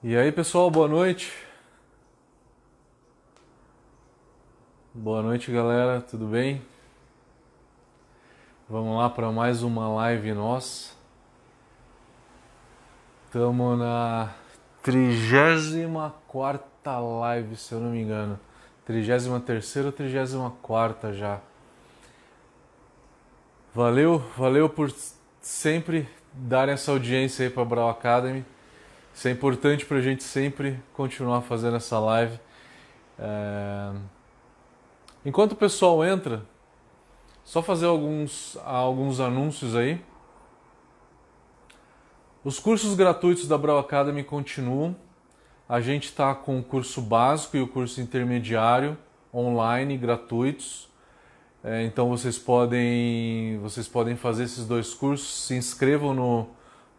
E aí pessoal, boa noite. Boa noite galera, tudo bem? Vamos lá para mais uma live nossa. Estamos na 34 live, se eu não me engano. 33 ou 34 já. Valeu, valeu por sempre dar essa audiência aí para Brau Academy. Isso é importante para a gente sempre continuar fazendo essa live. É... Enquanto o pessoal entra, só fazer alguns, alguns anúncios aí. Os cursos gratuitos da Brau Academy continuam. A gente está com o curso básico e o curso intermediário online gratuitos. É, então vocês podem, vocês podem fazer esses dois cursos. Se inscrevam no,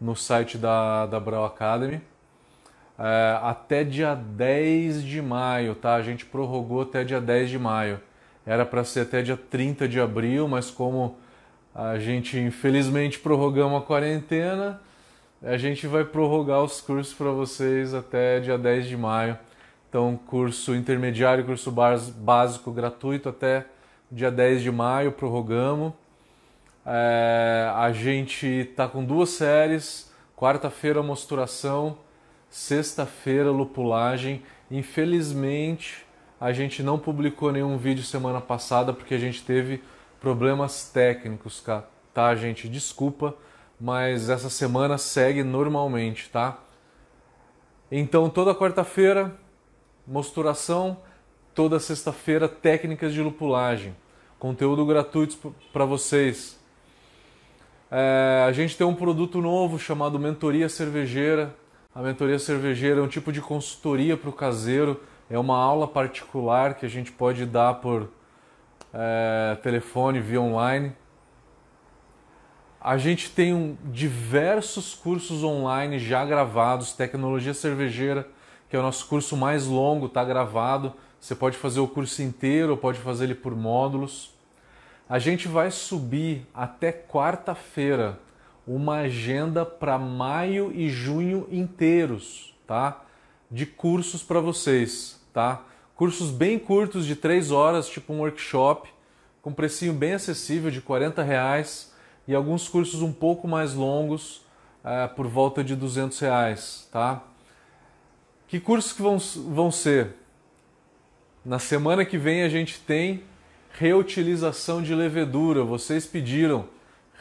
no site da, da Brau Academy. É, até dia 10 de maio, tá? A gente prorrogou até dia 10 de maio. Era para ser até dia 30 de abril, mas como a gente infelizmente prorrogamos a quarentena, a gente vai prorrogar os cursos para vocês até dia 10 de maio. Então, curso intermediário, curso básico gratuito até dia 10 de maio, prorrogamos. É, a gente está com duas séries, quarta-feira mosturação, sexta-feira lupulagem. Infelizmente, a gente não publicou nenhum vídeo semana passada porque a gente teve problemas técnicos, tá, gente? Desculpa, mas essa semana segue normalmente, tá? Então, toda quarta-feira, mosturação, toda sexta-feira, técnicas de lupulagem. Conteúdo gratuito para vocês. É, a gente tem um produto novo chamado Mentoria Cervejeira. A Mentoria Cervejeira é um tipo de consultoria para o caseiro, é uma aula particular que a gente pode dar por é, telefone, via online. A gente tem um, diversos cursos online já gravados, Tecnologia Cervejeira, que é o nosso curso mais longo, está gravado. Você pode fazer o curso inteiro, ou pode fazer ele por módulos. A gente vai subir até quarta-feira uma agenda para maio e junho inteiros, tá? De cursos para vocês, tá? Cursos bem curtos de 3 horas, tipo um workshop, com precinho bem acessível de 40 reais e alguns cursos um pouco mais longos é, por volta de 200 reais, tá? Que cursos que vão, vão ser? Na semana que vem a gente tem reutilização de levedura. Vocês pediram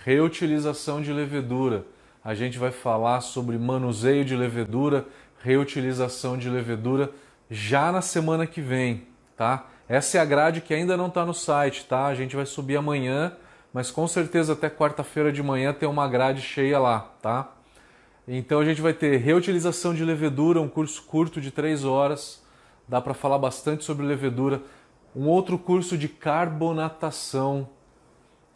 reutilização de levedura. A gente vai falar sobre manuseio de levedura, reutilização de levedura já na semana que vem, tá? Essa é a grade que ainda não está no site, tá? A gente vai subir amanhã, mas com certeza até quarta-feira de manhã tem uma grade cheia lá, tá? Então a gente vai ter reutilização de levedura, um curso curto de três horas. Dá para falar bastante sobre levedura. Um outro curso de carbonatação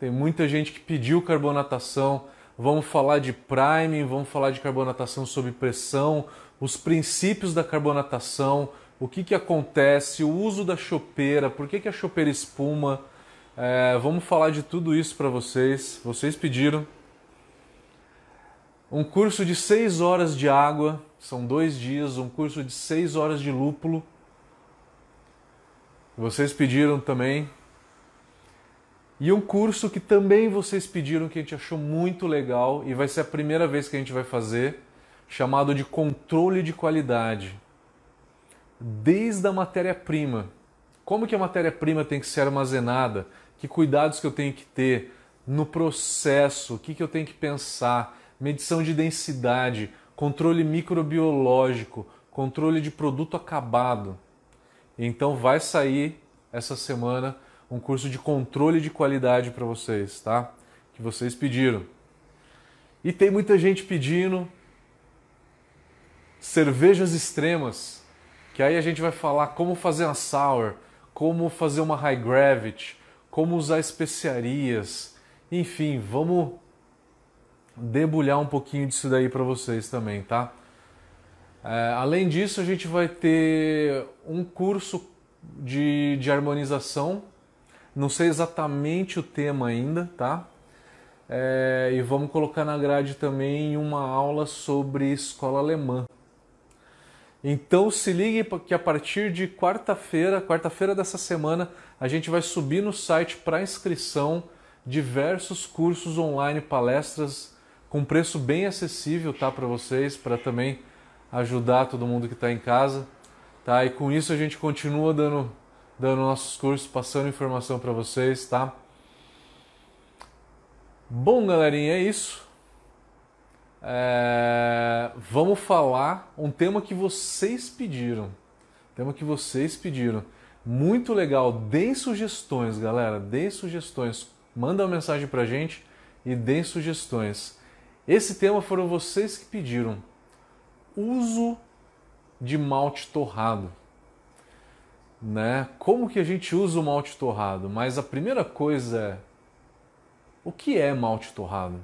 tem muita gente que pediu carbonatação. Vamos falar de priming, vamos falar de carbonatação sob pressão, os princípios da carbonatação, o que, que acontece, o uso da chopeira, por que, que a chopeira espuma. É, vamos falar de tudo isso para vocês. Vocês pediram. Um curso de 6 horas de água, são dois dias, um curso de 6 horas de lúpulo. Vocês pediram também. E um curso que também vocês pediram, que a gente achou muito legal e vai ser a primeira vez que a gente vai fazer, chamado de controle de qualidade. Desde a matéria-prima. Como que a matéria-prima tem que ser armazenada? Que cuidados que eu tenho que ter no processo? O que, que eu tenho que pensar? Medição de densidade, controle microbiológico, controle de produto acabado. Então vai sair essa semana um curso de controle de qualidade para vocês, tá? Que vocês pediram. E tem muita gente pedindo cervejas extremas, que aí a gente vai falar como fazer uma sour, como fazer uma high gravity, como usar especiarias, enfim, vamos debulhar um pouquinho disso daí para vocês também, tá? É, além disso, a gente vai ter um curso de, de harmonização não sei exatamente o tema ainda, tá? É, e vamos colocar na grade também uma aula sobre escola alemã. Então se ligue que a partir de quarta-feira, quarta-feira dessa semana, a gente vai subir no site para inscrição diversos cursos online, palestras com preço bem acessível, tá, para vocês, para também ajudar todo mundo que está em casa, tá? E com isso a gente continua dando dando nossos cursos, passando informação para vocês, tá? Bom, galerinha, é isso. É... Vamos falar um tema que vocês pediram. Tema que vocês pediram. Muito legal. Deem sugestões, galera. Deem sugestões. Manda uma mensagem pra gente e deem sugestões. Esse tema foram vocês que pediram. Uso de malte torrado. Né? Como que a gente usa o malte torrado? Mas a primeira coisa é o que é malte torrado?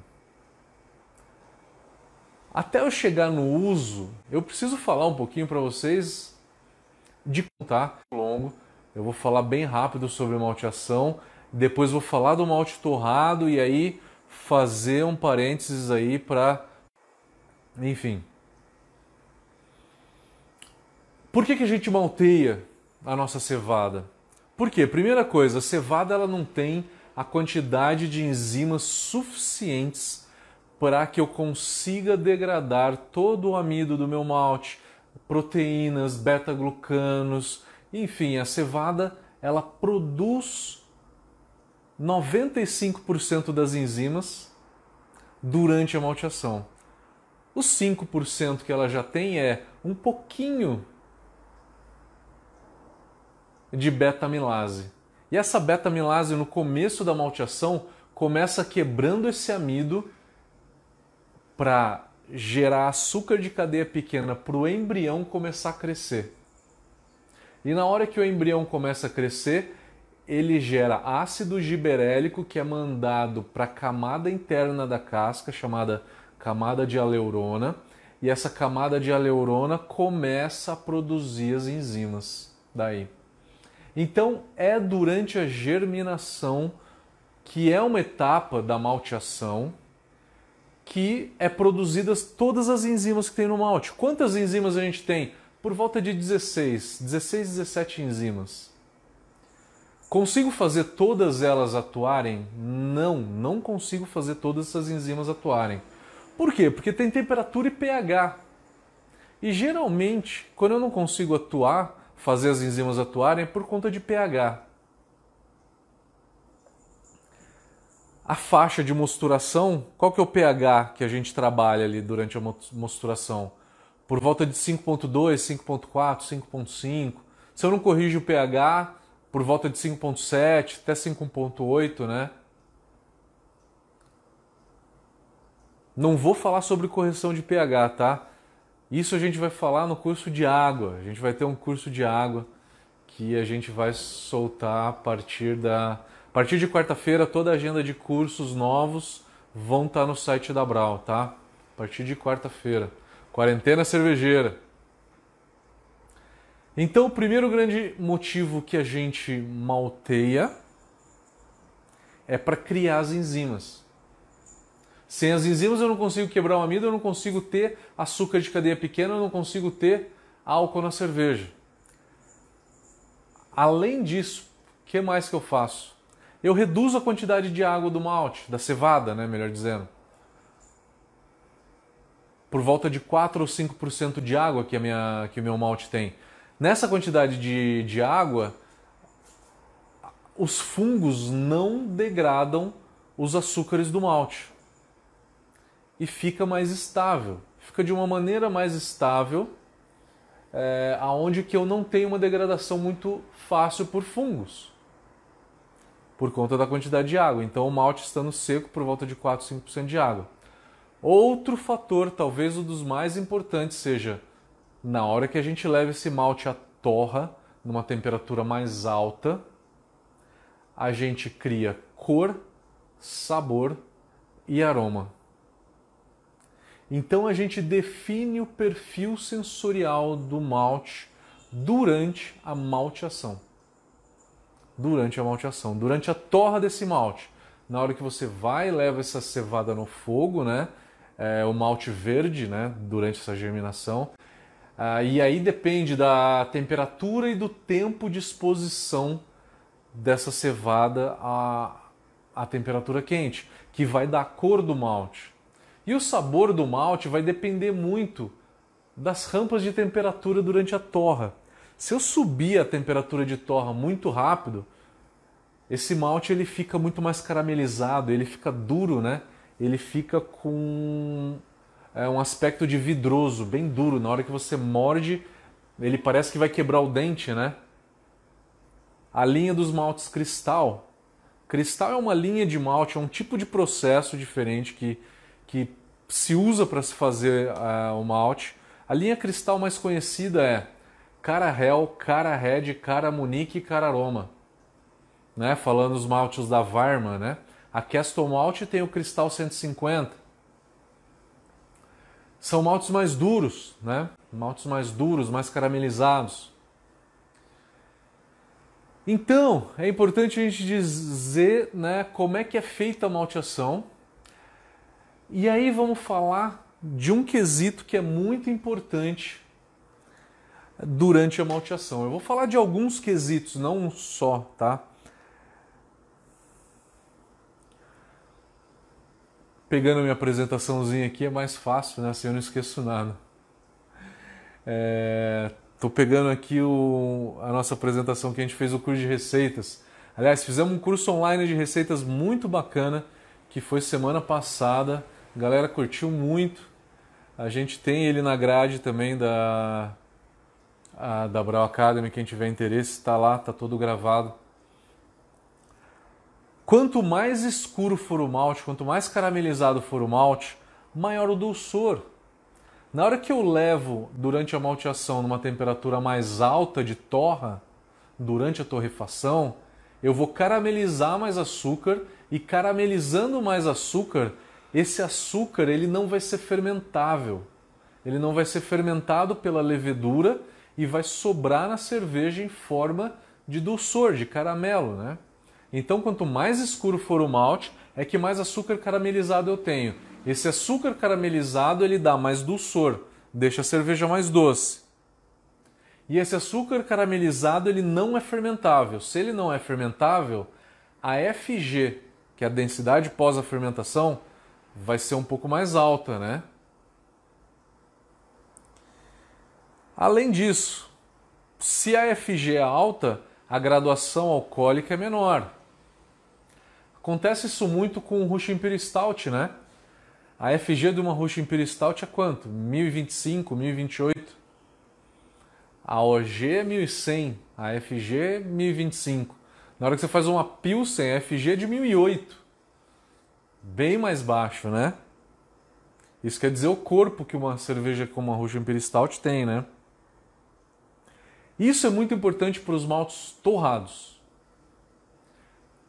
Até eu chegar no uso, eu preciso falar um pouquinho para vocês de contar longo. Eu vou falar bem rápido sobre malteação, depois vou falar do malte torrado e aí fazer um parênteses aí para enfim. Por que, que a gente malteia a nossa cevada? Por quê? Primeira coisa, a cevada ela não tem a quantidade de enzimas suficientes para que eu consiga degradar todo o amido do meu malte, proteínas, beta-glucanos, enfim, a cevada ela produz 95% das enzimas durante a malteação. Os 5% que ela já tem é um pouquinho de beta-amilase. E essa beta-amilase no começo da malteação começa quebrando esse amido para gerar açúcar de cadeia pequena para o embrião começar a crescer. E na hora que o embrião começa a crescer, ele gera ácido giberélico que é mandado para a camada interna da casca, chamada camada de aleurona, e essa camada de aleurona começa a produzir as enzimas daí. Então, é durante a germinação, que é uma etapa da malteação, que é produzidas todas as enzimas que tem no malte. Quantas enzimas a gente tem? Por volta de 16, 16, 17 enzimas. Consigo fazer todas elas atuarem? Não, não consigo fazer todas essas enzimas atuarem. Por quê? Porque tem temperatura e pH. E geralmente, quando eu não consigo atuar, fazer as enzimas atuarem é por conta de pH. A faixa de mosturação, qual que é o pH que a gente trabalha ali durante a mosturação? Por volta de 5.2, 5.4, 5.5. Se eu não corrijo o pH, por volta de 5.7 até 5.8, né? Não vou falar sobre correção de pH, tá? Isso a gente vai falar no curso de água. A gente vai ter um curso de água que a gente vai soltar a partir da a partir de quarta-feira toda a agenda de cursos novos vão estar no site da Brau, tá? A partir de quarta-feira. Quarentena cervejeira. Então, o primeiro grande motivo que a gente malteia é para criar as enzimas. Sem as enzimas eu não consigo quebrar o amido, eu não consigo ter açúcar de cadeia pequena, eu não consigo ter álcool na cerveja. Além disso, o que mais que eu faço? Eu reduzo a quantidade de água do malte, da cevada, né, melhor dizendo. Por volta de 4 ou 5% de água que, a minha, que o meu malte tem. Nessa quantidade de, de água, os fungos não degradam os açúcares do malte e fica mais estável. Fica de uma maneira mais estável, é, aonde que eu não tenho uma degradação muito fácil por fungos, por conta da quantidade de água. Então o malte estando seco por volta de 4, 5% de água. Outro fator, talvez um dos mais importantes, seja na hora que a gente leva esse malte à torra, numa temperatura mais alta, a gente cria cor, sabor e aroma. Então a gente define o perfil sensorial do malte durante a malteação. Durante a malteação, durante a torra desse malte. Na hora que você vai e leva essa cevada no fogo, né? É, o malte verde, né? Durante essa germinação, Ah, e aí depende da temperatura e do tempo de exposição dessa cevada à, à temperatura quente, que vai dar a cor do malte. E o sabor do malte vai depender muito das rampas de temperatura durante a torra. Se eu subir a temperatura de torra muito rápido, esse malte ele fica muito mais caramelizado, ele fica duro, né? Ele fica com é, um aspecto de vidroso, bem duro. Na hora que você morde, ele parece que vai quebrar o dente, né? A linha dos maltes cristal. Cristal é uma linha de malte, é um tipo de processo diferente que, que se usa para se fazer uh, o malte. A linha cristal mais conhecida é Cara Hel, Cara Red, Cara Munique e Cara Aroma né? Falando os maltes da Varma, né? A Castle Malt tem o Cristal 150. São maltes mais duros, né? Maltes mais duros, mais caramelizados. Então, é importante a gente dizer né, como é que é feita a malteação. E aí vamos falar de um quesito que é muito importante durante a malteação. Eu vou falar de alguns quesitos, não um só, tá? pegando minha apresentaçãozinha aqui é mais fácil, né? Assim eu não esqueço nada. É, pegando aqui o, a nossa apresentação que a gente fez o curso de receitas. Aliás, fizemos um curso online de receitas muito bacana que foi semana passada. A galera curtiu muito. A gente tem ele na grade também da, a, da Brau Academy. Quem tiver interesse, está lá, está todo gravado. Quanto mais escuro for o malte, quanto mais caramelizado for o malte, maior o dulçor. Na hora que eu levo durante a malteação numa temperatura mais alta de torra, durante a torrefação, eu vou caramelizar mais açúcar e caramelizando mais açúcar, esse açúcar ele não vai ser fermentável. Ele não vai ser fermentado pela levedura e vai sobrar na cerveja em forma de dulçor, de caramelo, né? Então, quanto mais escuro for o malte, é que mais açúcar caramelizado eu tenho. Esse açúcar caramelizado ele dá mais dulçor, deixa a cerveja mais doce. E esse açúcar caramelizado ele não é fermentável. Se ele não é fermentável, a FG, que é a densidade pós a fermentação, vai ser um pouco mais alta, né? Além disso, se a FG é alta, a graduação alcoólica é menor. Acontece isso muito com o Rush Imperial Stout, né? A FG de uma Rush Imperial Stout é quanto? 1025, 1028. A OG é 1100, a FG é 1025. Na hora que você faz uma Pilsen, a FG é de 1008. Bem mais baixo, né? Isso quer dizer o corpo que uma cerveja como a Rush Imperial Stout tem, né? Isso é muito importante para os maltes torrados.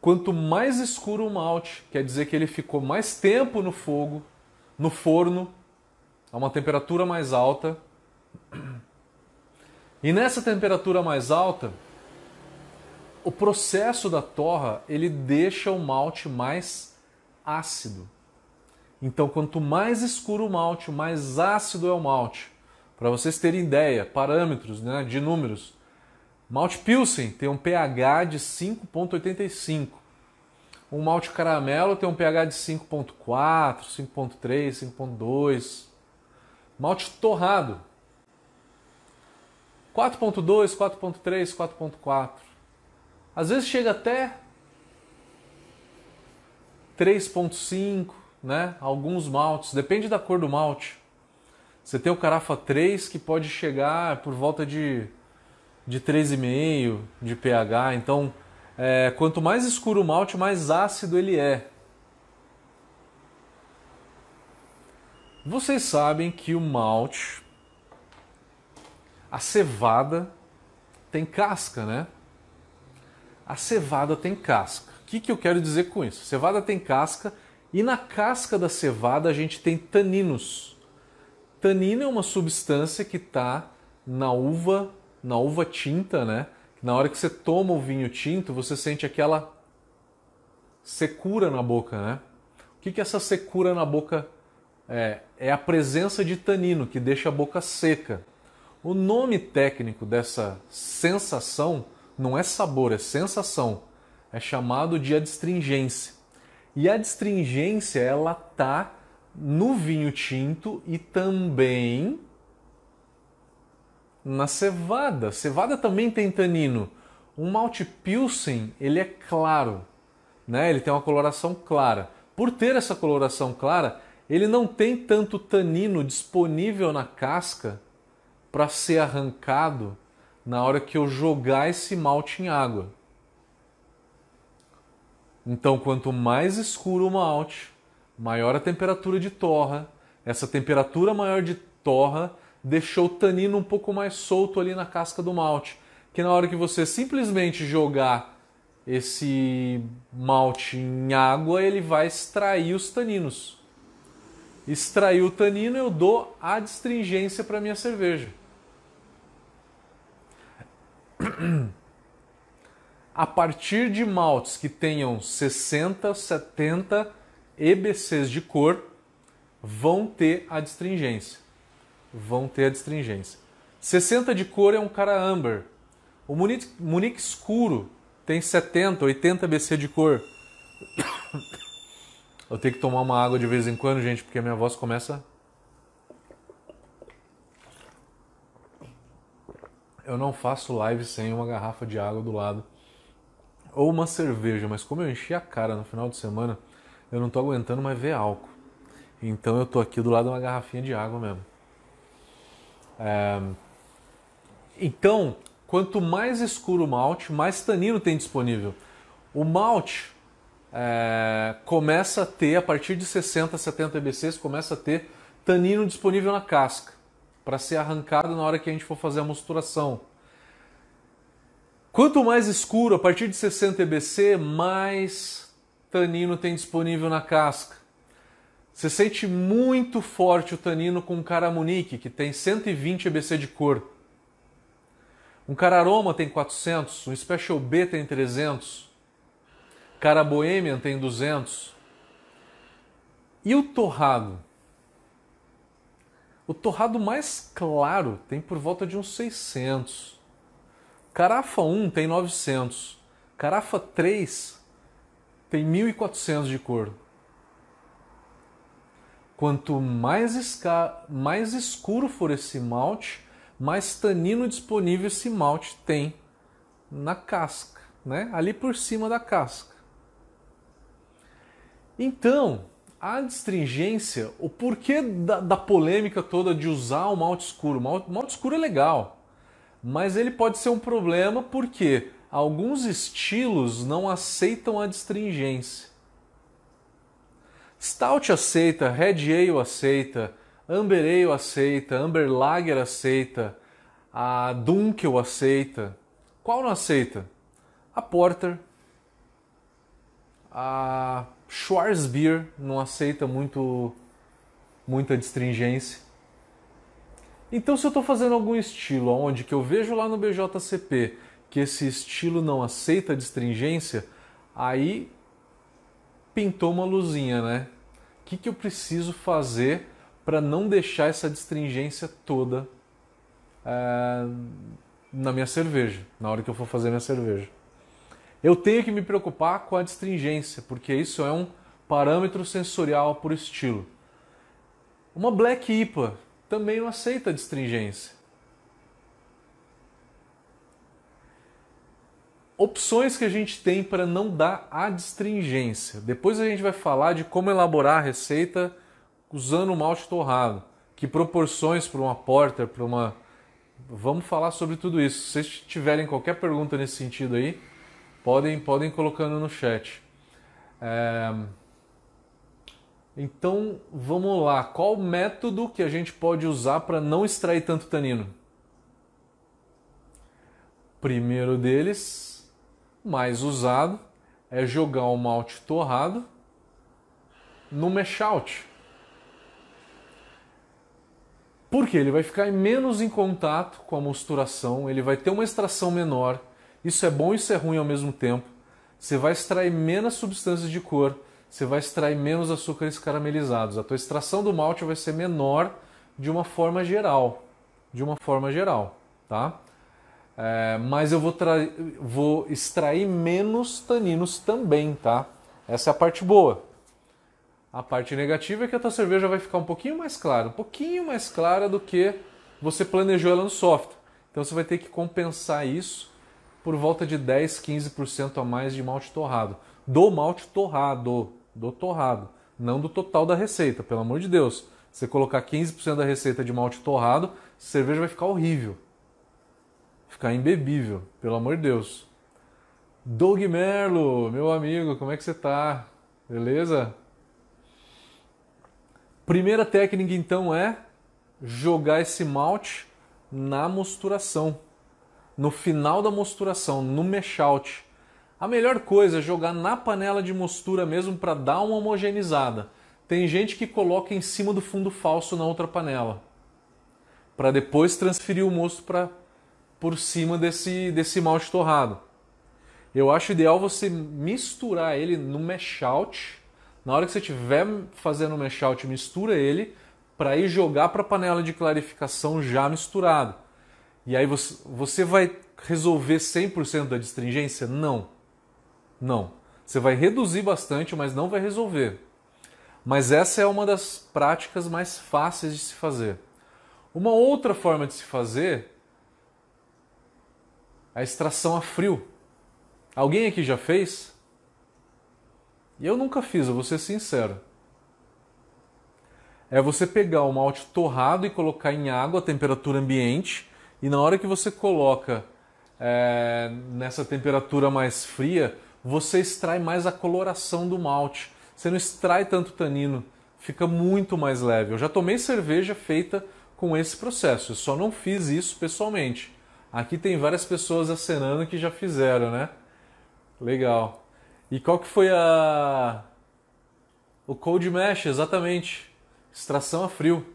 Quanto mais escuro o malte, quer dizer que ele ficou mais tempo no fogo, no forno, a uma temperatura mais alta. E nessa temperatura mais alta, o processo da torra ele deixa o malte mais ácido. Então, quanto mais escuro o malte, mais ácido é o malte. Para vocês terem ideia, parâmetros né, de números. Malte Pilsen tem um pH de 5,85. Um malte caramelo tem um pH de 5,4, 5,3, 5,2. Malte torrado 4,2, 4,3, 4,4. Às vezes chega até 3,5, né? Alguns maltes, depende da cor do malte. Você tem o Carafa 3 que pode chegar por volta de de 3,5 de pH. Então, é, quanto mais escuro o malte, mais ácido ele é. Vocês sabem que o malte, a cevada tem casca, né? A cevada tem casca. Que, que eu quero dizer com isso? Cevada tem casca e na casca da cevada a gente tem taninos. Tanino é uma substância que está na uva na uva tinta, né? Na hora que você toma o vinho tinto, você sente aquela secura na boca, né? O que, que essa secura na boca é? É a presença de tanino que deixa a boca seca. O nome técnico dessa sensação não é sabor, é sensação. É chamado de adstringência. E a adstringência ela tá no vinho tinto e também na cevada. Cevada também tem tanino. Um malte pilsen, ele é claro, né? Ele tem uma coloração clara. Por ter essa coloração clara, ele não tem tanto tanino disponível na casca para ser arrancado na hora que eu jogar esse malte em água. Então, quanto mais escuro o malte, maior a temperatura de torra. Essa temperatura maior de torra deixou o tanino um pouco mais solto ali na casca do malte, que na hora que você simplesmente jogar esse malte em água, ele vai extrair os taninos. Extrair o tanino, eu dou a adstringência para minha cerveja. A partir de maltes que tenham 60, 70 EBCs de cor, vão ter a adstringência. Vão ter a adstringência. 60 de cor é um cara amber. O Munique, Munique escuro tem 70, 80 BC de cor. Eu tenho que tomar uma água de vez em quando, gente, porque a minha voz começa eu não faço live sem uma garrafa de água do lado ou uma cerveja, mas como eu enchi a cara no final de semana, eu não tô aguentando mais ver álcool. Então eu tô aqui do lado de uma garrafinha de água mesmo. É... Então, quanto mais escuro o malte, mais tanino tem disponível. O malte é... começa a ter, a partir de 60, 70 EBCs, começa a ter tanino disponível na casca para ser arrancado na hora que a gente for fazer a mosturação. Quanto mais escuro, a partir de 60 EBC, mais tanino tem disponível na casca. Você sente muito forte o tanino com um Caramunique, que tem 120 EBC de cor. Um Cararoma tem 400, um Special B tem 300, Cara Bohemian tem 200. E o torrado? O torrado mais claro tem por volta de uns 600. Carafa 1 tem 900. Carafa 3 tem 1400 de cor. Quanto mais, esca... mais escuro for esse malte, mais tanino disponível esse malte tem na casca, né? ali por cima da casca. Então, a astringência, o porquê da, da, polêmica toda de usar o malte escuro. O malte, malte escuro é legal, mas ele pode ser um problema porque alguns estilos não aceitam a astringência. Stout aceita, Red Ale aceita, Amber Ale aceita, Amber Lager aceita, a Dunkel aceita. Qual não aceita? A Porter, a Schwarzbier não aceita muito muita distringência. Então, se eu estou fazendo algum estilo onde que eu vejo lá no BJCP que esse estilo não aceita distringência, aí pintou uma luzinha, né? O que, que eu preciso fazer para não deixar essa distringência toda é, na minha cerveja, na hora que eu for fazer minha cerveja? Eu tenho que me preocupar com a distringência, porque isso é um parâmetro sensorial por estilo. Uma Black IPA também não aceita distringência. Opções que a gente tem para não dar adstringência. Depois a gente vai falar de como elaborar a receita usando o malte torrado. Que proporções para uma porter, para uma. Vamos falar sobre tudo isso. Se vocês tiverem qualquer pergunta nesse sentido aí, podem, podem colocando no chat. É... Então vamos lá, qual método que a gente pode usar para não extrair tanto tanino? Primeiro deles, mais usado, é jogar o malte torrado no mash out. Porque ele vai ficar menos em contato com a mosturação, ele vai ter uma extração menor isso é bom e isso é ruim ao mesmo tempo. Você vai extrair menos substâncias de cor, você vai extrair menos açúcares caramelizados. A tua extração do malte vai ser menor de uma forma geral. de uma forma geral, tá? É, mas eu vou, vou extrair menos taninos também, tá? Essa é a parte boa. A parte negativa é que a tua cerveja vai ficar um pouquinho mais clara, um pouquinho mais clara do que você planejou ela no software. Então você vai ter que compensar isso por volta de 10, 15% a mais de malte torrado. Do malte torrado, do torrado, não do total da receita, pelo amor de Deus. Você colocar 15% da receita de malte torrado, cerveja vai ficar horrível. Ficar imbebível, pelo amor de Deus. Doug Merlo, meu amigo, como é que você tá? Beleza? Primeira técnica então é jogar esse malte na mosturação. No final da mosturação, no mash out. A melhor coisa é jogar na panela de mostura mesmo para dar uma homogeneizada. Tem gente que coloca em cima do fundo falso na outra panela, para depois transferir o mosto para por cima desse, desse malte torrado. Eu acho ideal você misturar ele no mash out na hora que você estiver fazendo o mash out, mistura ele para ir jogar para a panela de clarificação já misturado. E aí você, você vai resolver 100% da distringência? Não. Não. Você vai reduzir bastante, mas não vai resolver. Mas essa é uma das práticas mais fáceis de se fazer. Uma outra forma de se fazer é a extração a frio. Alguém aqui já fez? Eu nunca fiz, eu vou ser sincero. É você pegar o malte torrado e colocar em água a temperatura ambiente, e na hora que você coloca é, nessa temperatura mais fria, você extrai mais a coloração do malte. Você não extrai tanto tanino, fica muito mais leve. Eu já tomei cerveja feita com esse processo, eu só não fiz isso pessoalmente. Aqui tem várias pessoas acenando que já fizeram, né? Legal. E qual que foi a o cold mesh exatamente? Extração a frio.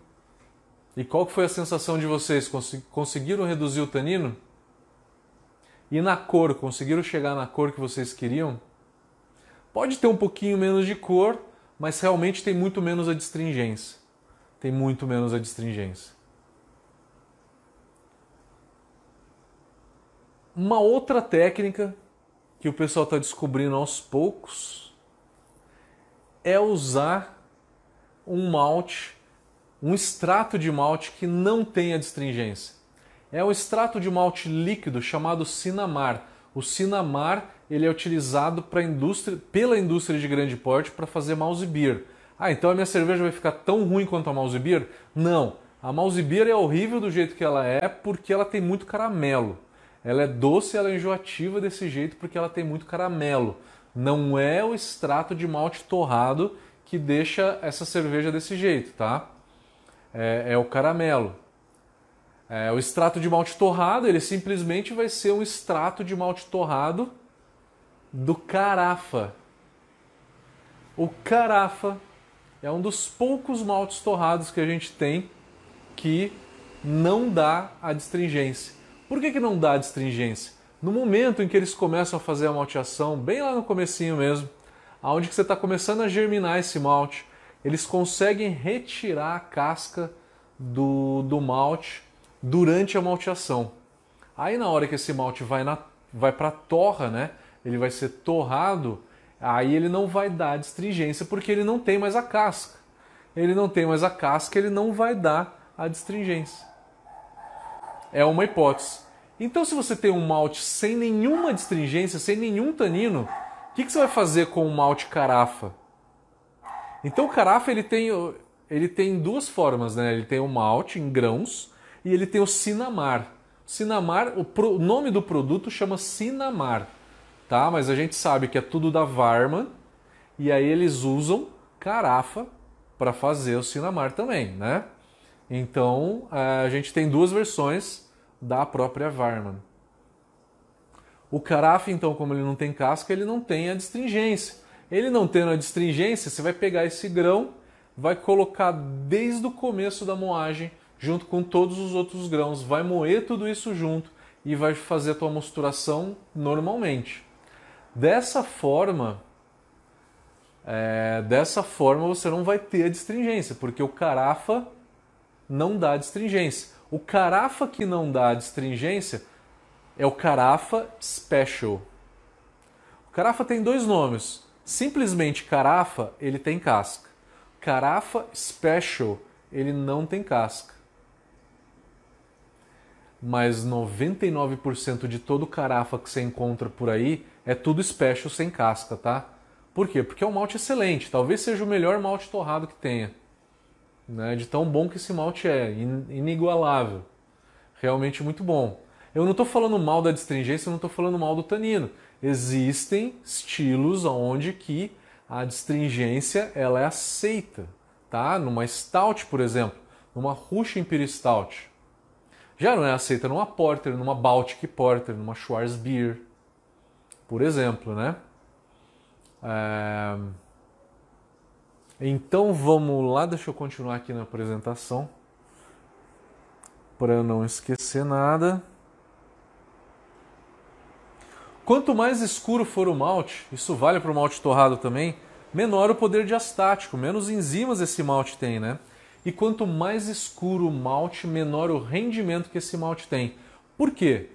E qual que foi a sensação de vocês? Conseguiram reduzir o tanino? E na cor, conseguiram chegar na cor que vocês queriam? Pode ter um pouquinho menos de cor, mas realmente tem muito menos a distringência. Tem muito menos a distringência. Uma outra técnica que o pessoal está descobrindo aos poucos é usar um malte, um extrato de malte que não tenha distringência. É um extrato de malte líquido chamado Sinamar. O Sinamar ele é utilizado indústria, pela indústria de grande porte para fazer mouse beer. Ah, então a minha cerveja vai ficar tão ruim quanto a mouse beer? Não. A mouse beer é horrível do jeito que ela é porque ela tem muito caramelo. Ela é doce, ela é enjoativa desse jeito porque ela tem muito caramelo. Não é o extrato de malte torrado que deixa essa cerveja desse jeito, tá? É, é o caramelo. É, o extrato de malte torrado, ele simplesmente vai ser um extrato de malte torrado do carafa. O carafa é um dos poucos maltes torrados que a gente tem que não dá a distringência. Por que, que não dá astringência? No momento em que eles começam a fazer a malteação, bem lá no comecinho mesmo, aonde que você está começando a germinar esse malte, eles conseguem retirar a casca do, do malte durante a malteação. Aí na hora que esse malte vai, na, vai para a torra, né? ele vai ser torrado, aí ele não vai dar distringência porque ele não tem mais a casca. Ele não tem mais a casca, ele não vai dar a distringência é uma hipótese. Então, se você tem um malte sem nenhuma distringência, sem nenhum tanino, o que, que você vai fazer com o malte carafa? Então, o carafa ele tem, ele tem duas formas, né? Ele tem o malte em grãos e ele tem o Sinamar. Sinamar, o, pro, o nome do produto chama Sinamar, tá? Mas a gente sabe que é tudo da Varman e aí eles usam carafa para fazer o Sinamar também, né? Então, a gente tem duas versões da própria Varman. O carafe, então, como ele não tem casca, ele não tem a distringência. Ele não tendo a distringência, você vai pegar esse grão, vai colocar desde o começo da moagem, junto com todos os outros grãos, vai moer tudo isso junto e vai fazer a tua mosturação normalmente. Dessa forma, é, dessa forma você não vai ter a distringência, porque o carafa não dá distringência. O carafa que não dá adstringência é o carafa special. O carafa tem dois nomes. Simplesmente carafa, ele tem casca. Carafa special, ele não tem casca. Mas 99% de todo carafa que você encontra por aí é tudo special sem casca, tá? Por quê? Porque é um malte excelente, talvez seja o melhor malte torrado que tenha. Né? De tão bom que esse malte é, inigualável. Realmente muito bom. Eu não estou falando mal da distringência, eu não estou falando mal do tanino. Existem estilos onde que a distringência ela é aceita, tá? Numa stout, por exemplo, numa Russian Imperial Stout. Já não é aceita numa Porter, numa Baltic Porter, numa Schwarzbier, por exemplo, né? É... Então vamos lá, deixa eu continuar aqui na apresentação para não esquecer nada. Quanto mais escuro for o malte, isso vale para o malte torrado também, menor o poder diastático, menos enzimas esse malte tem, né? E quanto mais escuro o malte, menor o rendimento que esse malte tem. Por quê?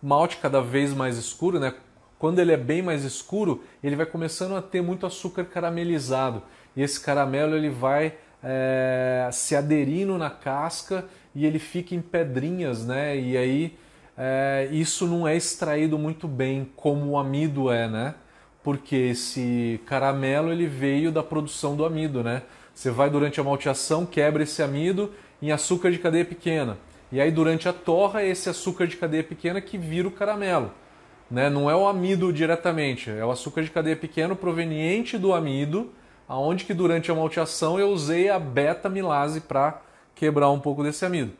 Malte cada vez mais escuro, né? Quando ele é bem mais escuro, ele vai começando a ter muito açúcar caramelizado. E esse caramelo ele vai é, se aderindo na casca e ele fica em pedrinhas, né? E aí é, isso não é extraído muito bem como o amido é, né? Porque esse caramelo ele veio da produção do amido, né? Você vai durante a malteação, quebra esse amido em açúcar de cadeia pequena. E aí durante a torra, esse açúcar de cadeia pequena que vira o caramelo. Né? Não é o amido diretamente, é o açúcar de cadeia pequena proveniente do amido, aonde que durante a malteação eu usei a beta-milase para quebrar um pouco desse amido.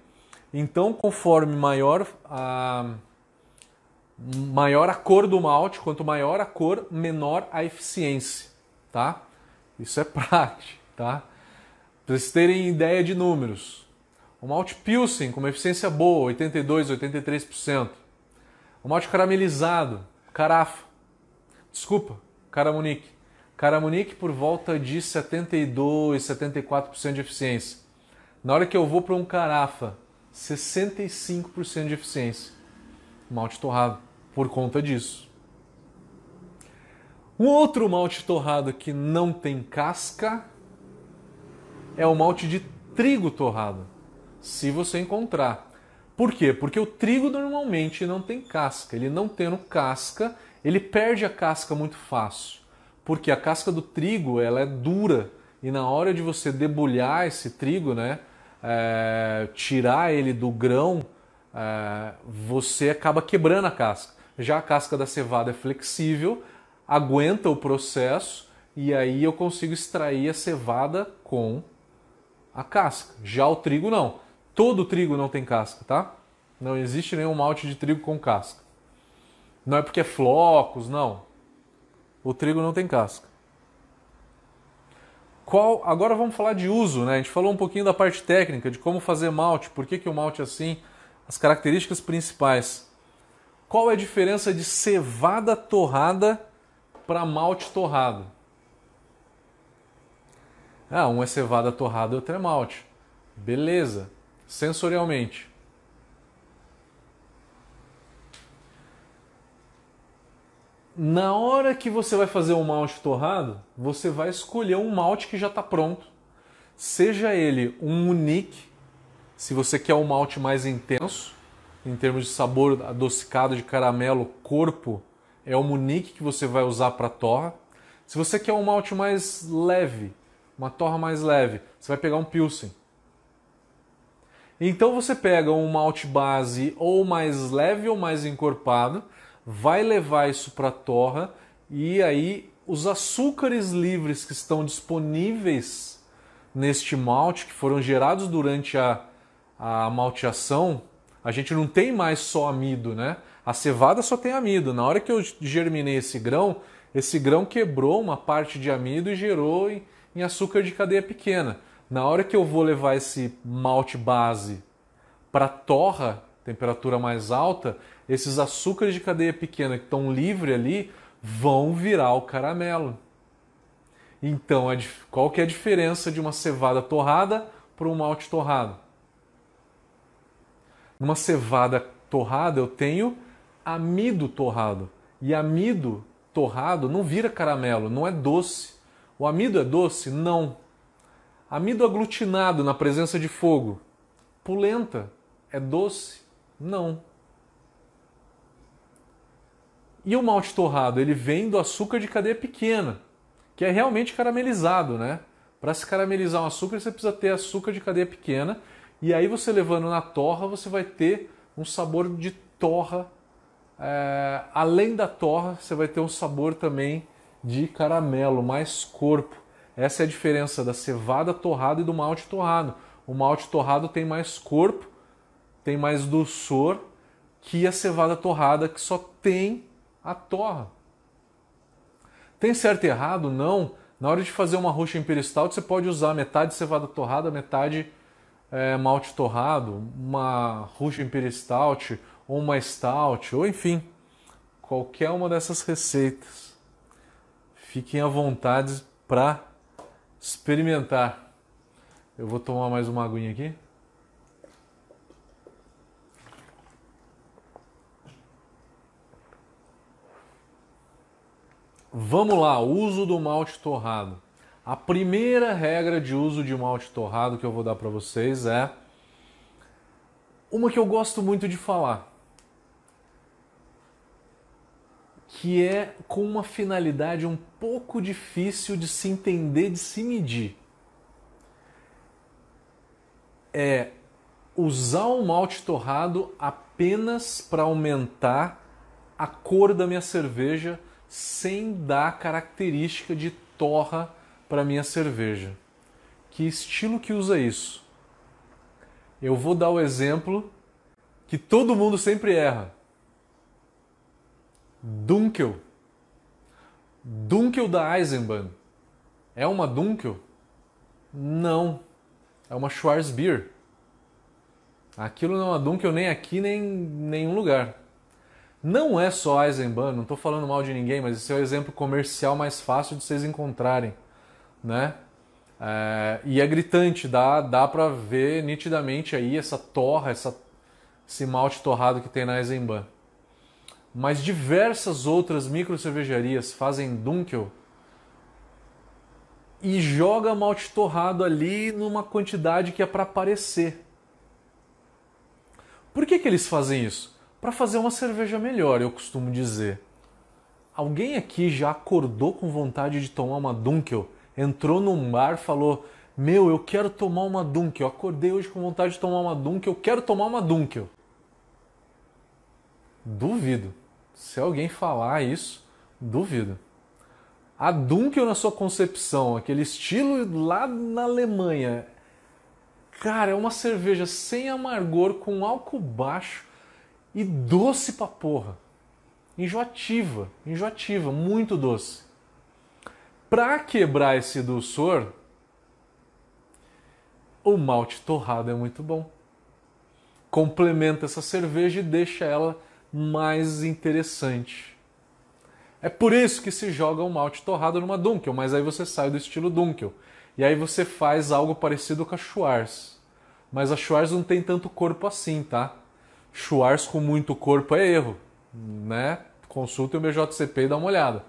Então, conforme maior a, maior a cor do malte, quanto maior a cor, menor a eficiência, tá? Isso é prático, tá? Para vocês terem ideia de números. O malte Pilsen com uma eficiência boa, 82, 83%. O malte caramelizado, carafa. Desculpa, caramunique. Caramunique por volta de 72, 74% de eficiência. Na hora que eu vou para um carafa 65% de eficiência. Malte torrado, por conta disso. Um outro malte torrado que não tem casca é o malte de trigo torrado, se você encontrar. Por quê? Porque o trigo normalmente não tem casca. Ele não tendo casca, ele perde a casca muito fácil. Porque a casca do trigo ela é dura e na hora de você debulhar esse trigo, né, é, tirar ele do grão, é, você acaba quebrando a casca. Já a casca da cevada é flexível, aguenta o processo e aí eu consigo extrair a cevada com a casca. Já o trigo não. Todo trigo não tem casca, tá? Não existe nenhum malte de trigo com casca. Não é porque é flocos, não. O trigo não tem casca. Qual, agora vamos falar de uso, né? A gente falou um pouquinho da parte técnica, de como fazer malte, por que, que o malte é assim, as características principais. Qual é a diferença de cevada torrada para malte torrado? Ah, um é cevada torrada e outro é malte. Beleza. Sensorialmente. na hora que você vai fazer um malte torrado, você vai escolher um malte que já está pronto. Seja ele um unique, se você quer um malte mais intenso, em termos de sabor adocicado de caramelo, corpo, é o unique que você vai usar para torra. Se você quer um malte mais leve, uma torra mais leve, você vai pegar um Pilsen. Então você pega um malte base ou mais leve ou mais encorpado, vai levar isso para a torra e aí os açúcares livres que estão disponíveis neste malte, que foram gerados durante a, a malteação, a gente não tem mais só amido, né? A cevada só tem amido. Na hora que eu germinei esse grão, esse grão quebrou uma parte de amido e gerou em, açúcar de cadeia pequena. Na hora que eu vou levar esse malte base para torra, temperatura mais alta, esses açúcares de cadeia pequena que estão livres ali vão virar o caramelo. Então, qual que é a diferença de uma cevada torrada para um malte torrado? Numa cevada torrada eu tenho amido torrado. E amido torrado não vira caramelo, não é doce. O amido é doce? Não. Amido aglutinado na presença de fogo. Pulenta é doce? Não. E o malte torrado, ele vem do açúcar de cadeia pequena, que é realmente caramelizado, né? Para se caramelizar um açúcar, você precisa ter açúcar de cadeia pequena, e aí você levando na torra, você vai ter um sabor de torra. É, além da torra, você vai ter um sabor também de caramelo, mais corpo. Essa é a diferença da cevada torrada e do malte torrado. O malte torrado tem mais corpo, tem mais doçor que a cevada torrada, que só tem a torra. Tem certo e errado? Não. Na hora de fazer uma roxa Imperial Stout, você pode usar metade cevada torrada, metade é, malte torrado, uma roxa Imperial Stout, ou uma Stout, ou enfim, qualquer uma dessas receitas. Fiquem à vontade para experimentar. Eu vou tomar mais uma aguinha aqui. Vamos lá, uso do malte torrado. A primeira regra de uso de malte torrado que eu vou dar para vocês é uma que eu gosto muito de falar, que é com uma finalidade um pouco difícil de se entender, de se medir. É usar o malte torrado apenas para aumentar a cor da minha cerveja sem dar característica de torra para minha cerveja. Que estilo que usa isso? Eu vou dar o exemplo que todo mundo sempre erra. Dunkel. Dunkel da Eisenbahn. É uma Dunkel? Não. É uma Schwarzbier. Aquilo não é uma Dunkel nem aqui nem em nenhum lugar. Não é só Eisenbahn, não estou falando mal de ninguém, mas esse é o exemplo comercial mais fácil de vocês encontrarem, né? É, e é gritante, dá, dá para ver nitidamente aí essa torra, essa, esse malte torrado que tem na Eisenbahn. Mas diversas outras micro cervejarias fazem Dunkel e joga malte torrado ali numa quantidade que é para aparecer. Por que, que eles fazem isso? para fazer uma cerveja melhor, eu costumo dizer. Alguém aqui já acordou com vontade de tomar uma Dunkel? Entrou num bar, falou: "Meu, eu quero tomar uma Dunkel. Acordei hoje com vontade de tomar uma Dunkel. Eu quero tomar uma Dunkel." Duvido. Se alguém falar isso, duvido. A Dunkel na sua concepção, aquele estilo lá na Alemanha, cara, é uma cerveja sem amargor, com álcool baixo, e doce pra porra. Enjoativa, enjoativa, muito doce. Para quebrar esse doçor, o malte torrado é muito bom. Complementa essa cerveja e deixa ela mais interessante. É por isso que se joga o malte torrado numa Dunkel, mas aí você sai do estilo Dunkel. E aí você faz algo parecido com a Schwarz. Mas a Schwarz não tem tanto corpo assim, tá? Schwarz com muito corpo é erro, né? Consulta o BJCP e dá uma olhada.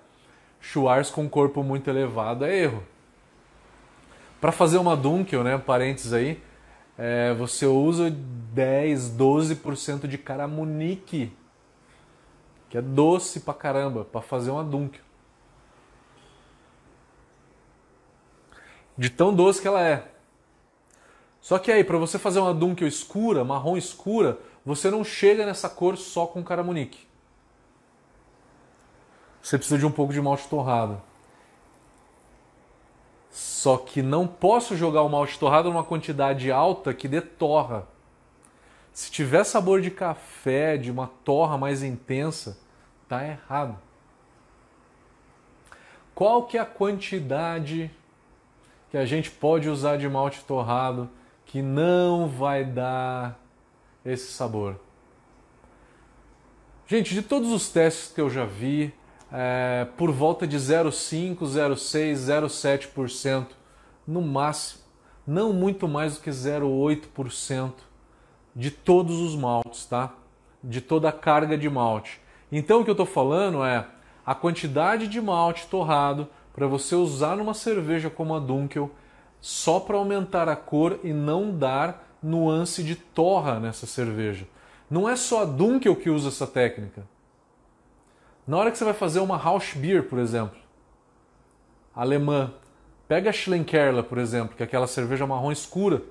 Schwarz com corpo muito elevado é erro. Para fazer uma Dunkel, né, parênteses aí, é, você usa 10, 12% de caramunique, que é doce pra caramba, para fazer uma Dunkel. De tão doce que ela é. Só que aí, para você fazer uma Dunkel escura, marrom escura, você não chega nessa cor só com caramunique. Você precisa de um pouco de malte torrado. Só que não posso jogar o malte torrado numa quantidade alta que dê torra. Se tiver sabor de café, de uma torra mais intensa, tá errado. Qual que é a quantidade que a gente pode usar de malte torrado que não vai dar esse sabor. Gente, de todos os testes que eu já vi, é, por volta de 0,5, 0,6, 0,7% no máximo, não muito mais do que 0,8% de todos os maltes, tá? De toda a carga de malte. Então o que eu estou falando é a quantidade de malte torrado para você usar numa cerveja como a Dunkel só para aumentar a cor e não dar nuance de torra nessa cerveja. Não é só a Dunkel que usa essa técnica. Na hora que você vai fazer uma House Beer, por exemplo, alemã, pega a Schlenkerla, por exemplo, que é aquela cerveja marrom escura.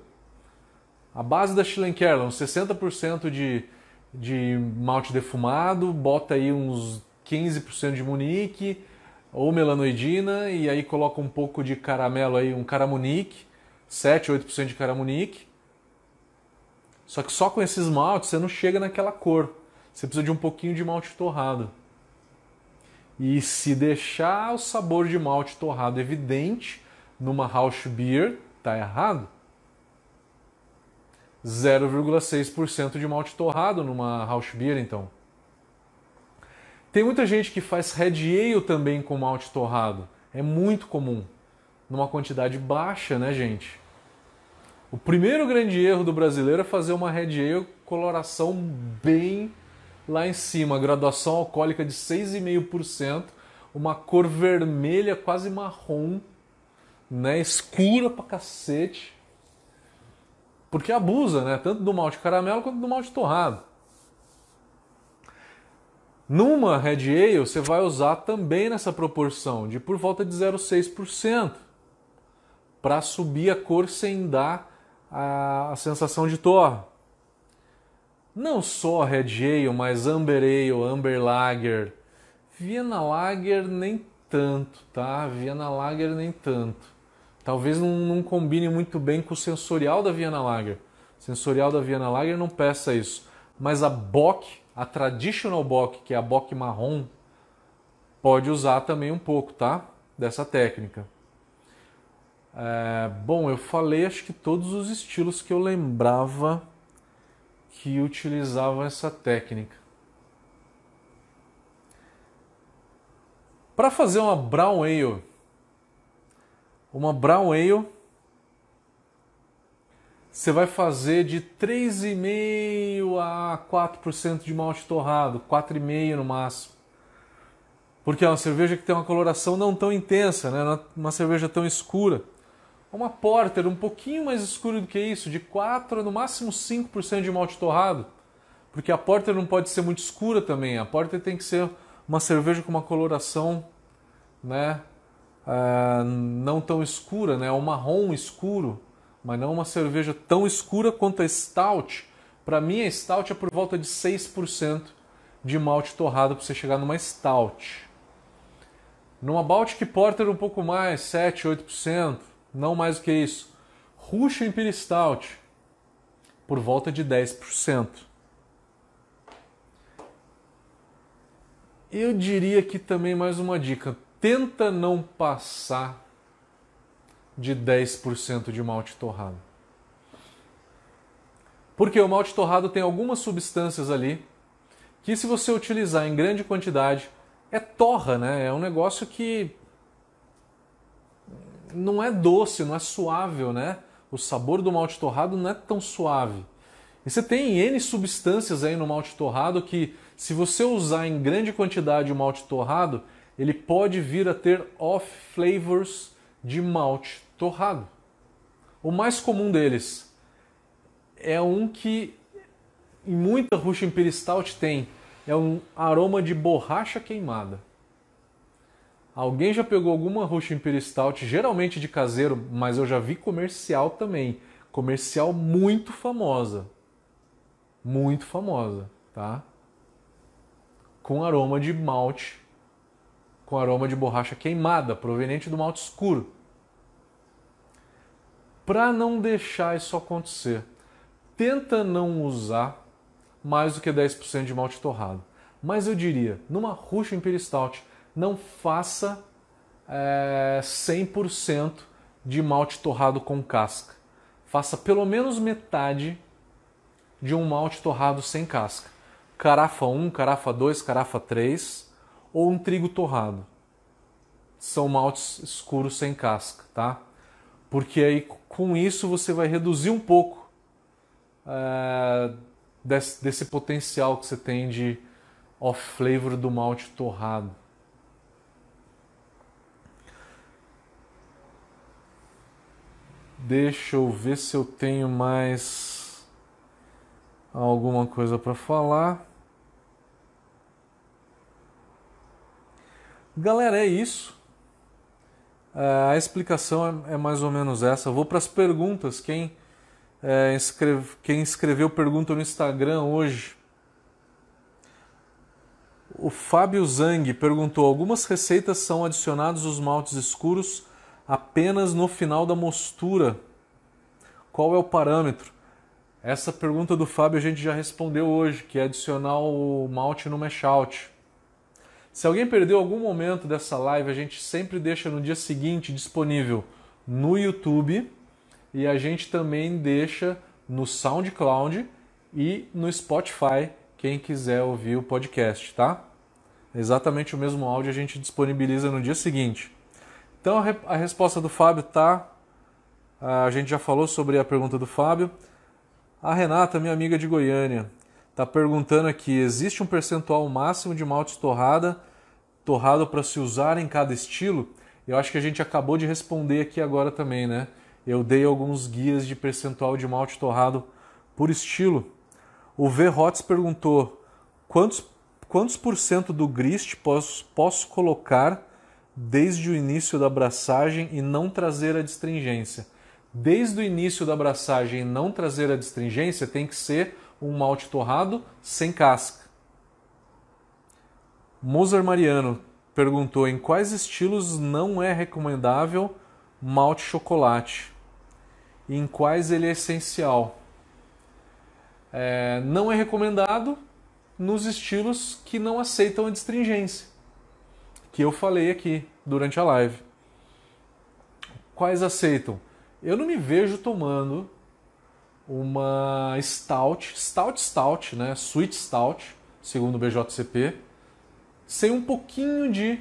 A base da Schlenkerla, uns 60% de, de malte defumado, bota aí uns 15% de munique ou melanoidina e aí coloca um pouco de caramelo aí, um caramunique, 7, 8% de caramunique. Só que só com esses maltes você não chega naquela cor. Você precisa de um pouquinho de malte torrado. E se deixar o sabor de malte torrado evidente numa house beer, tá errado. 0,6% de malte torrado numa house beer, então. Tem muita gente que faz red ale também com malte torrado. É muito comum. Numa quantidade baixa, né, gente? O primeiro grande erro do brasileiro é fazer uma red ale coloração bem lá em cima, graduação alcoólica de 6,5%, uma cor vermelha quase marrom, né, escura pra cacete. Porque abusa, né, tanto do malte caramelo quanto do malte torrado. Numa Red Ale, você vai usar também nessa proporção, de por volta de 0,6%, para subir a cor sem dar a, a sensação de torre não só Red Ale, mas Amber Ale, Amber Lager, Vienna Lager nem tanto, tá? Vienna Lager nem tanto. Talvez não, não combine muito bem com o sensorial da Vienna Lager. O sensorial da Vienna Lager não peça isso. Mas a Bock, a Traditional Bock, que é a Bock marrom, pode usar também um pouco, tá? Dessa técnica. É, bom, eu falei acho que todos os estilos que eu lembrava que utilizavam essa técnica. Para fazer uma brown ale, uma brown ale, você vai fazer de 3,5 a 4% de malte torrado, 4,5 no máximo. Porque é uma cerveja que tem uma coloração não tão intensa, né? É uma cerveja tão escura. Uma porter um pouquinho mais escuro do que isso, de 4 no máximo 5% de malte torrado. Porque a porter não pode ser muito escura também. A porter tem que ser uma cerveja com uma coloração né, uh, não tão escura, né, um marrom escuro, mas não uma cerveja tão escura quanto a stout. Para mim, a stout é por volta de 6% de malte torrado para você chegar numa stout. Numa Baltic Porter um pouco mais, 7, 8% não mais do que isso. Russian Imperial Stout, por volta de 10%. Eu diria que também mais uma dica: tenta não passar de 10% de malte torrado. Porque o malte torrado tem algumas substâncias ali que, se você utilizar em grande quantidade, é torra, né? É um negócio que não é doce, não é suave, né? O sabor do malte torrado não é tão suave. E você tem N substâncias aí no malte torrado que, se você usar em grande quantidade o malte torrado, ele pode vir a ter off flavors de malte torrado. O mais comum deles é um que em muita Russian Imperial Stout tem, é um aroma de borracha queimada. Alguém já pegou alguma Russian Imperial Stout, geralmente de caseiro, mas eu já vi comercial também. Comercial muito famosa. Muito famosa, tá? Com aroma de malte, com aroma de borracha queimada, proveniente do malte escuro. Para não deixar isso acontecer, tenta não usar mais do que 10% de malte torrado. Mas eu diria, numa Russian Imperial Stout, não faça é, 100% de malte torrado com casca. Faça pelo menos metade de um malte torrado sem casca. Carafa 1, carafa 2, carafa 3 ou um trigo torrado. São maltes escuros sem casca, tá? Porque aí com isso você vai reduzir um pouco é, desse, desse potencial que você tem de off-flavor do malte torrado. Deixa eu ver se eu tenho mais alguma coisa para falar. Galera, é isso. É, a explicação é, é, mais ou menos essa. Vou para as perguntas. Quem, é, escreve, quem escreveu pergunta no Instagram hoje. O Fábio Zang perguntou: algumas receitas são adicionados os maltes escuros apenas no final da mostura. Qual é o parâmetro? Essa pergunta do Fábio a gente já respondeu hoje, que é adicionar o malte no mash out. Se alguém perdeu algum momento dessa live, a gente sempre deixa no dia seguinte disponível no YouTube e a gente também deixa no SoundCloud e no Spotify, quem quiser ouvir o podcast, tá? Exatamente o mesmo áudio a gente disponibiliza no dia seguinte. Então a, resposta do Fábio tá. A gente já falou sobre a pergunta do Fábio. A Renata, minha amiga de Goiânia, está perguntando aqui: existe um percentual máximo de malte torrada, torrado para se usar em cada estilo? Eu acho que a gente acabou de responder aqui agora também, né? Eu dei alguns guias de percentual de malte torrado por estilo. O V. Hotz perguntou: quantos, quantos por cento do grist posso, posso colocar desde o início da abraçagem e não trazer a distringência. Desde o início da abraçagem e não trazer a distringência tem que ser um malte torrado sem casca. Mozart Mariano perguntou em quais estilos não é recomendável malte chocolate e em quais ele é essencial. É, não é recomendado nos estilos que não aceitam a distringência que eu falei aqui durante a live. Quais aceitam? Eu não me vejo tomando uma stout, stout stout, né, sweet stout, segundo o BJCP, sem um pouquinho de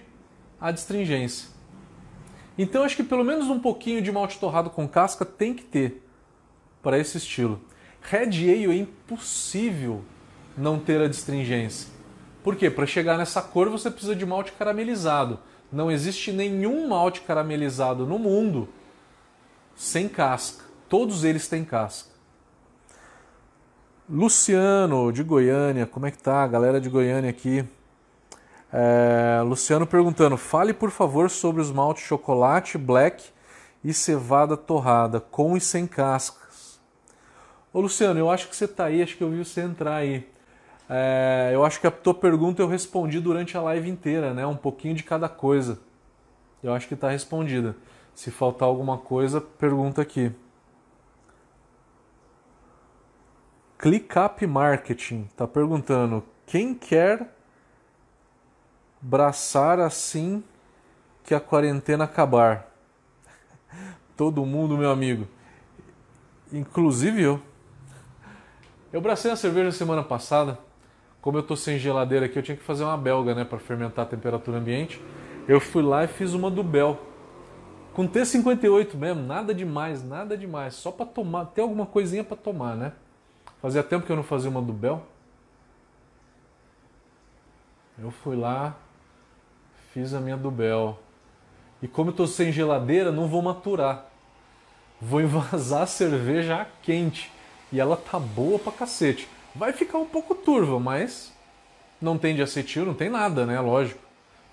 adstringência. Então acho que pelo menos um pouquinho de malte torrado com casca tem que ter para esse estilo. Red Ale é impossível não ter adstringência. Por quê? Para chegar nessa cor você precisa de malte caramelizado. Não existe nenhum malte caramelizado no mundo sem casca. Todos eles têm casca. Luciano, de Goiânia, como é que tá? Galera de Goiânia aqui. É, Luciano perguntando: fale por favor sobre os maltes chocolate, black e cevada torrada, com e sem cascas. Ô Luciano, eu acho que você tá aí, acho que eu vi você entrar aí. É, eu acho que a tua pergunta eu respondi durante a live inteira, né? Um pouquinho de cada coisa. Eu acho que está respondida. Se faltar alguma coisa, pergunta aqui. ClickUp Marketing está perguntando: quem quer braçar assim que a quarentena acabar? Todo mundo, meu amigo. Inclusive eu. Eu bracei a cerveja semana passada como eu tô sem geladeira aqui, eu tinha que fazer uma belga, né, para fermentar a temperatura ambiente. Eu fui lá e fiz uma do Bel. Com T58 mesmo, nada demais, nada demais, só para tomar, ter alguma coisinha para tomar, né? Fazia tempo que eu não fazia uma do Bel. Eu fui lá, fiz a minha do Bel. E como eu tô sem geladeira, não vou maturar. Vou envasar a cerveja quente. E ela tá boa pra cacete. Vai ficar um pouco turva, mas não tem de acetil, não tem nada, né? Lógico.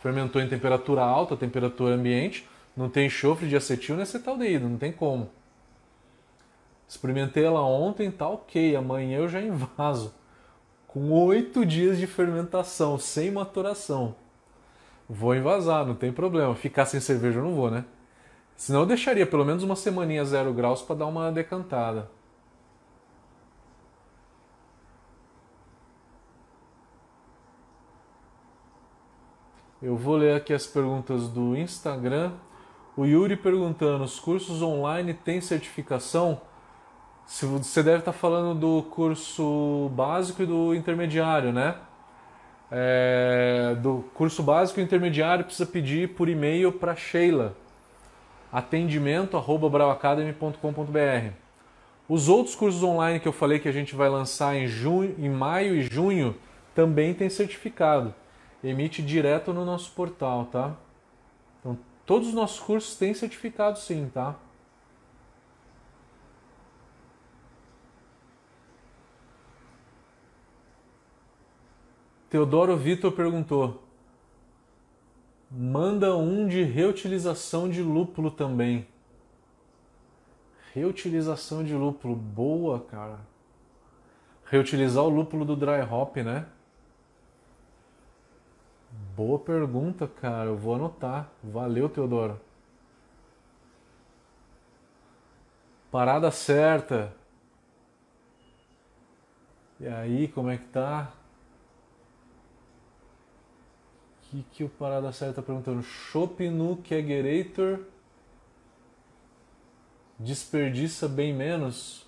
Fermentou em temperatura alta, temperatura ambiente, não tem enxofre de acetil nem acetaldeído, não tem como. Experimentei ela ontem, tá ok. Amanhã eu já invaso. Com oito dias de fermentação, sem maturação. Vou invasar, não tem problema. Ficar sem cerveja eu não vou, né? Senão eu deixaria pelo menos uma semaninha zero graus para dar uma decantada. Eu vou ler aqui as perguntas do Instagram. O Yuri perguntando: os cursos online têm certificação? Você deve estar falando do curso básico e do intermediário, né? É, do curso básico e intermediário precisa pedir por e-mail para Sheila atendimento@brauacademy.com.br. Os outros cursos online que eu falei que a gente vai lançar em, junho, em maio e junho também tem certificado. Emite direto no nosso portal, tá? Então, todos os nossos cursos têm certificado sim, tá? Teodoro Vitor perguntou: manda um de reutilização de lúpulo também. Reutilização de lúpulo, boa, cara. Reutilizar o lúpulo do dry hop, né? Boa pergunta, cara. Eu vou anotar. Valeu, Teodoro. Parada certa. E aí, como é que tá? Que, que o Parada Certa está perguntando? Chopp no Kegerator desperdiça bem menos?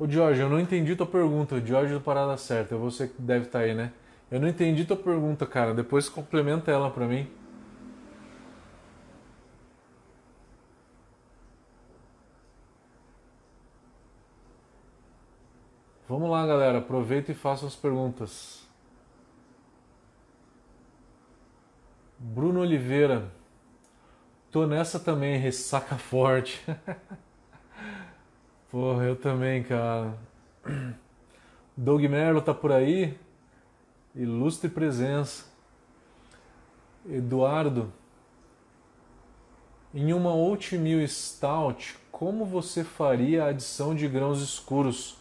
Ô Jorge, eu não entendi tua pergunta. Jorge do Parada Certa, é você que deve estar tá aí, né? Eu não entendi tua pergunta, cara. Depois complementa ela para mim. Vamos lá, galera. Aproveita e faça as perguntas. Bruno Oliveira. Tô nessa também, ressaca forte. Porra, eu também, cara. Doug Merlo tá por aí. Ilustre presença. Eduardo, em uma Oatmeal Stout, como você faria a adição de grãos escuros?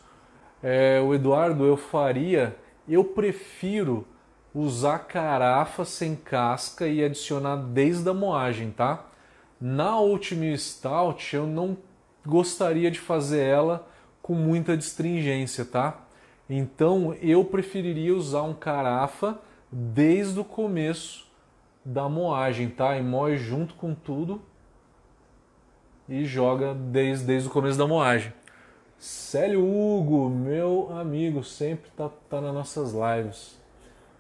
É, o Eduardo, eu faria, eu prefiro usar carafa sem casca e adicionar desde a moagem, tá? Na Oatmeal Stout eu não gostaria de fazer ela com muita distringência, tá? Então eu preferiria usar um carafa desde o começo da moagem, tá? E moe junto com tudo e joga desde, desde o começo da moagem. Célio Hugo, meu amigo, sempre tá, tá nas nossas lives.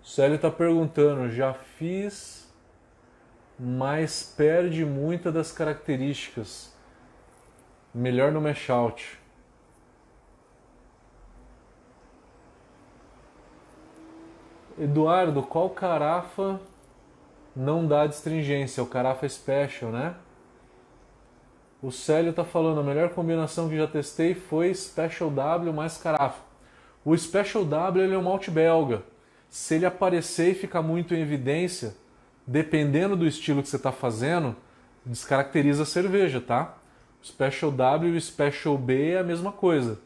Célio tá perguntando, já fiz, mas perde muita das características. Melhor no mesh out. Eduardo, qual carafa não dá distringência? O carafa special, né? O Célio tá falando, a melhor combinação que já testei foi Special W mais carafa. O Special W ele é um malte belga. Se ele aparecer e ficar muito em evidência, dependendo do estilo que você está fazendo, descaracteriza a cerveja, tá? Special W e Special B é a mesma coisa.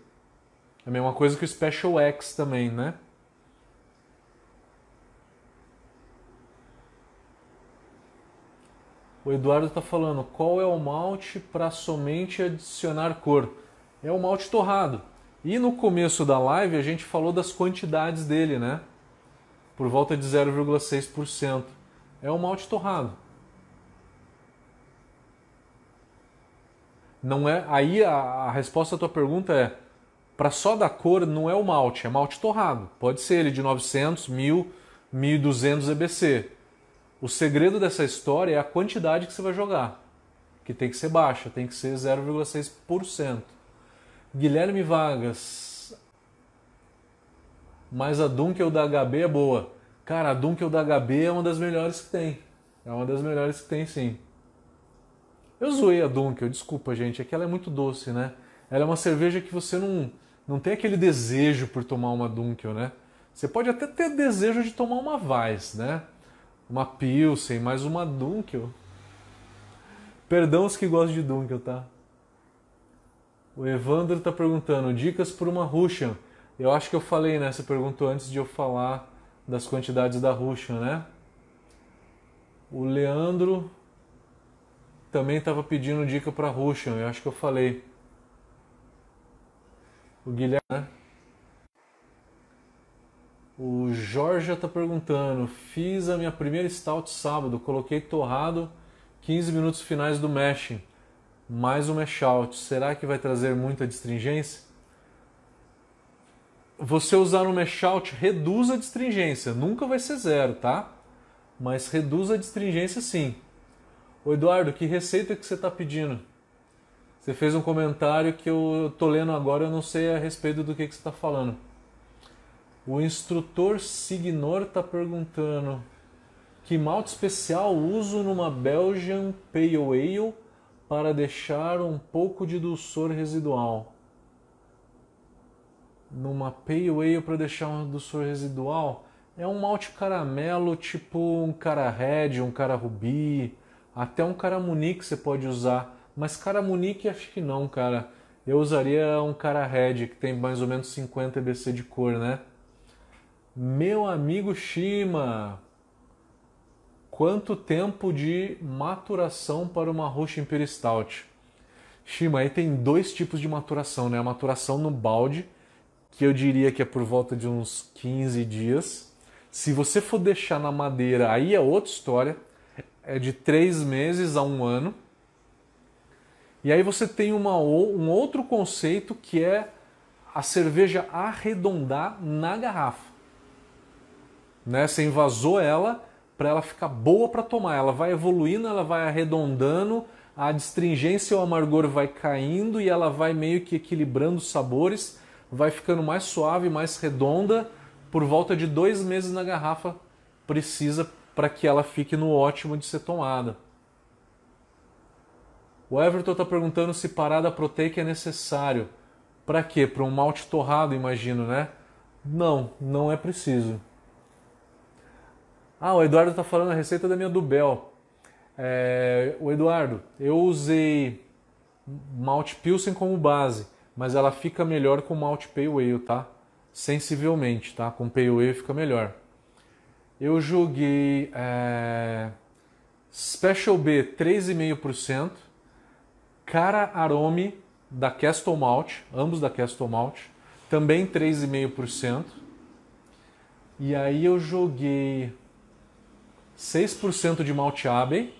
É a mesma coisa que o Special X também, né? O Eduardo está falando qual é o malte para somente adicionar cor. É o malte torrado. E no começo da live a gente falou das quantidades dele, né? Por volta de 0,6%. É o malte torrado. Não é. Aí a, a resposta à tua pergunta é: para só da cor não é o malte, é malte torrado. Pode ser ele de 900, 1000, 1200 EBC. O segredo dessa história é a quantidade que você vai jogar, que tem que ser baixa, tem que ser 0,6%. Guilherme Vargas, mas a Dunkel da HB é boa. Cara, a Dunkel da HB é uma das melhores que tem. É uma das melhores que tem, sim. Eu zoei a Dunkel, desculpa, gente, é que ela é muito doce, né? Ela é uma cerveja que você não, não tem aquele desejo por tomar uma Dunkel, né? Você pode até ter desejo de tomar uma Weiss, né? uma Pilsen, mais uma Dunkel. Perdão os que gostam de Dunkel, tá? O Evandro está perguntando, dicas por uma Russian. Eu acho que eu falei, né? Você perguntou antes de eu falar das quantidades da Russian, né? O Leandro também estava pedindo dica para Russian, eu acho que eu falei. O Guilherme, né? O Jorge está perguntando: fiz a minha primeira stout sábado, coloquei torrado 15 minutos finais do mashing. mais o mash out, será que vai trazer muita distringência? Você usar no mash out reduz a distringência, nunca vai ser zero, tá? Mas reduz a distringência sim. Ô Eduardo, que receita que você está pedindo? Você fez um comentário que eu tô lendo agora, eu não sei a respeito do que, que você está falando. O instrutor Signor está perguntando que malte especial uso numa Belgian Pale Ale para deixar um pouco de dulçor residual. Numa Pale Ale para deixar um dulçor residual é um malte caramelo tipo um cara red, um cara rubi, até um cara munique você pode usar mas cara Munique acho que não, cara. Eu usaria um cara Red, que tem mais ou menos 50 EBC de cor, né? Meu amigo Shima, quanto tempo de maturação para uma Russian Imperial Stout? Shima, aí tem dois tipos de maturação, né? A maturação no balde, que eu diria que é por volta de uns 15 dias. Se você for deixar na madeira, aí é outra história. É de 3 meses a um ano. E aí você tem uma, um outro conceito que é a cerveja arredondar na garrafa. Né? Você invasou ela para ela ficar boa para tomar. Ela vai evoluindo, ela vai arredondando, a astringência ou amargor vai caindo e ela vai meio que equilibrando os sabores, vai ficando mais suave, mais redonda. Por volta de dois meses na garrafa precisa para que ela fique no ótimo de ser tomada. O Everton está perguntando se parada proteica é necessário. Para quê? Para um malte torrado, imagino, né? Não, não é preciso. Ah, o Eduardo está falando a receita da minha Dubel. É, o Eduardo, eu usei malte Pilsen como base, mas ela fica melhor com malte Pale Ale, tá? Sensivelmente, tá? Com Pale Ale fica melhor. Eu joguei é, Special B 3,5%. Cara Arome da Castle Malt, ambos da Castle Malt, também 3,5%. E aí eu joguei 6% de Malt Abbey.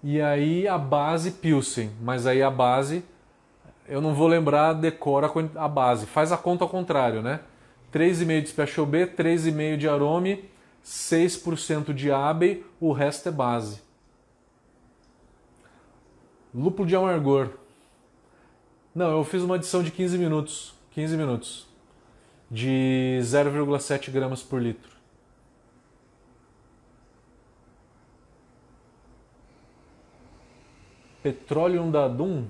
E aí a base Pilsen, mas aí a base eu não vou lembrar, decora a base. Faz a conta ao contrário, né? 3,5 de Special B, 3,5 de Arome 6% de Abbey, o resto é base. Lúpulo de amargor. Não, eu fiz uma adição de 15 minutos. 15 minutos. De 0,7 gramas por litro. Petróleo da Dum?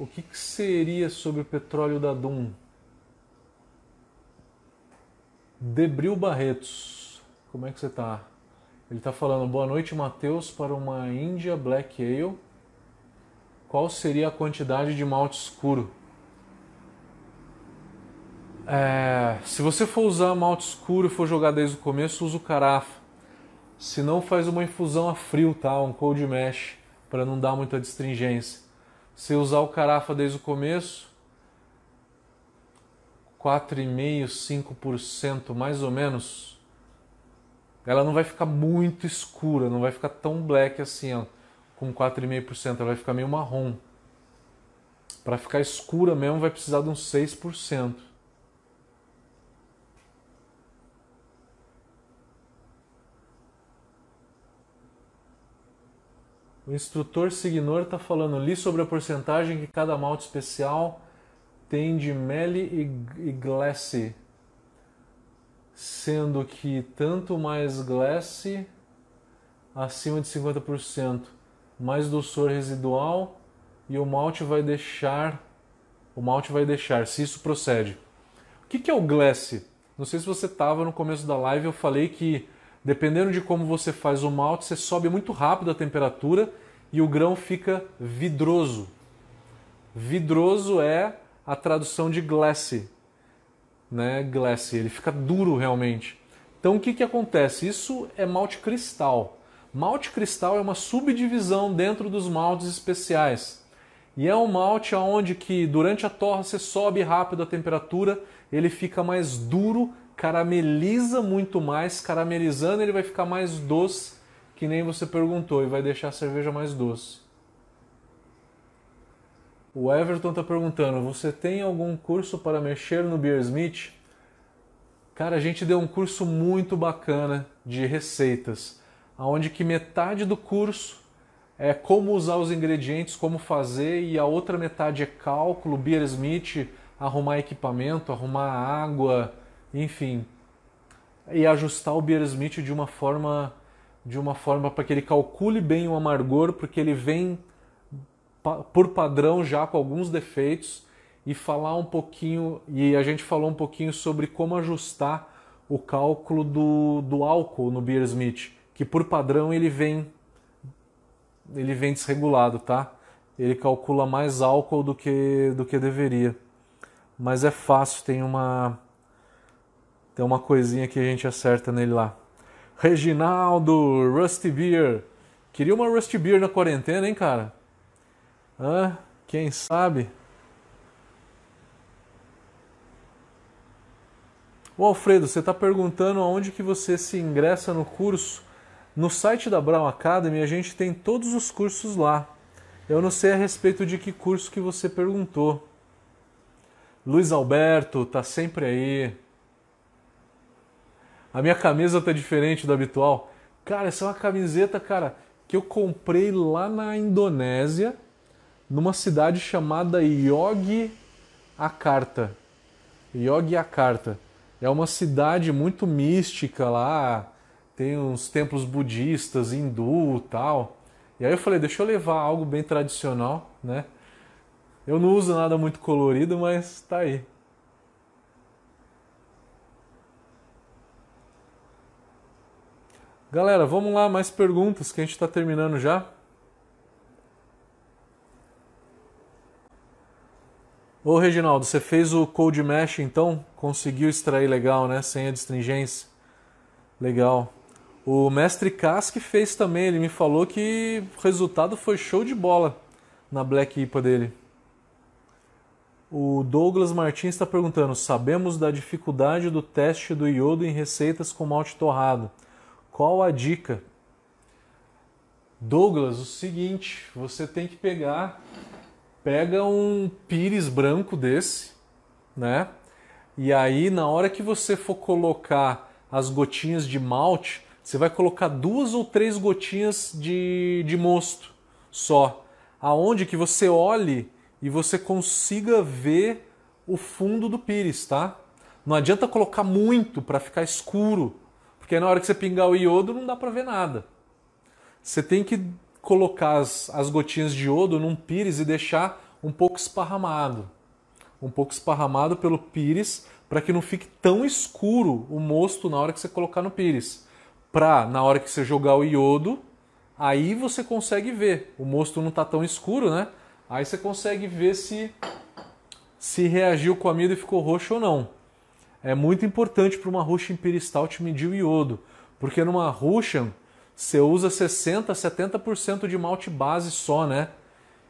O que, que seria sobre o petróleo da Dum? Debril Barretos. Como é que você está? Ele está falando, boa noite, Matheus, para uma India Black Ale. Qual seria a quantidade de malte escuro? É, se você for usar malte escuro e for jogar desde o começo, usa o carafa. Se não, faz uma infusão a frio, tá? Um cold mash, para não dar muita distringência. Se usar o carafa desde o começo, 4,5%, 5% mais ou menos, ela não vai ficar muito escura, não vai ficar tão black assim, ó, com 4,5%, ela vai ficar meio marrom. Para ficar escura mesmo vai precisar de uns 6%. O instrutor Signor está falando ali sobre a porcentagem que cada malte especial tem de mele e, glace sendo que tanto mais glass acima de 50%, mais doçor residual e o malte vai deixar o malte vai deixar, se isso procede. O que, que é o glass? Não sei se você estava no começo da live, eu falei que dependendo de como você faz o malte, você sobe muito rápido a temperatura e o grão fica vidroso. Vidroso é a tradução de glass, né, glass, ele fica duro realmente. Então o que, que acontece? Isso é malte cristal. Malte cristal é uma subdivisão dentro dos maltes especiais. E é um malte onde que durante a torra você sobe rápido a temperatura, ele fica mais duro, carameliza muito mais, caramelizando ele vai ficar mais doce, que nem você perguntou, e vai deixar a cerveja mais doce. O Everton está perguntando: você tem algum curso para mexer no Beersmith? Cara, a gente deu um curso muito bacana de receitas, onde que metade do curso é como usar os ingredientes, como fazer, e a outra metade é cálculo, Beersmith, arrumar equipamento, arrumar água, enfim, e ajustar o Beersmith de uma forma de uma forma para que ele calcule bem o amargor, porque ele vem por padrão já com alguns defeitos e falar um pouquinho e a gente falou um pouquinho sobre como ajustar o cálculo do, do álcool no Beersmith, que por padrão ele vem ele vem desregulado, tá? Ele calcula mais álcool do que do que deveria. Mas é fácil, tem uma tem uma coisinha que a gente acerta nele lá. Reginaldo, Rusty Beer. Queria uma Rusty Beer na quarentena, hein, cara? Hã? Quem sabe? O Alfredo, você está perguntando aonde que você se ingressa no curso. No site da Brown Academy a gente tem todos os cursos lá. Eu não sei a respeito de que curso que você perguntou. Luiz Alberto tá sempre aí. A minha camisa tá diferente do habitual. Cara, essa é uma camiseta, cara, que eu comprei lá na Indonésia, numa cidade chamada Yogyakarta. Yogyakarta. É uma cidade muito mística lá, tem uns templos budistas, hindu tal. E aí eu falei, deixa eu levar algo bem tradicional, né? Eu não uso nada muito colorido, mas tá aí. Galera, vamos lá, mais perguntas que a gente está terminando já. Ô Reginaldo, você fez o Code Mesh então? Conseguiu extrair legal, né? Sem a distringência. Legal. O mestre Kask fez também, ele me falou que o resultado foi show de bola na Black IPA dele. O Douglas Martins está perguntando: sabemos da dificuldade do teste do iodo em receitas com malte torrado. Qual a dica? Douglas, o seguinte, você tem que pegar, pega um pires branco desse, né? E aí na hora que você for colocar as gotinhas de malte, você vai colocar duas ou três gotinhas de, de mosto só, aonde que você olhe e você consiga ver o fundo do pires, tá? Não adianta colocar muito para ficar escuro, porque na hora que você pingar o iodo não dá para ver nada. Você tem que colocar as, as gotinhas de iodo num pires e deixar um pouco esparramado. Um pouco esparramado pelo pires para que não fique tão escuro o mosto na hora que você colocar no pires. Para, na hora que você jogar o iodo, aí você consegue ver. O mosto não está tão escuro, né? Aí você consegue ver se, se reagiu com amido e ficou roxo ou não é muito importante para uma Russian Imperial Stout medir o iodo, porque numa Russian você usa 60, 70% de malte base só, né?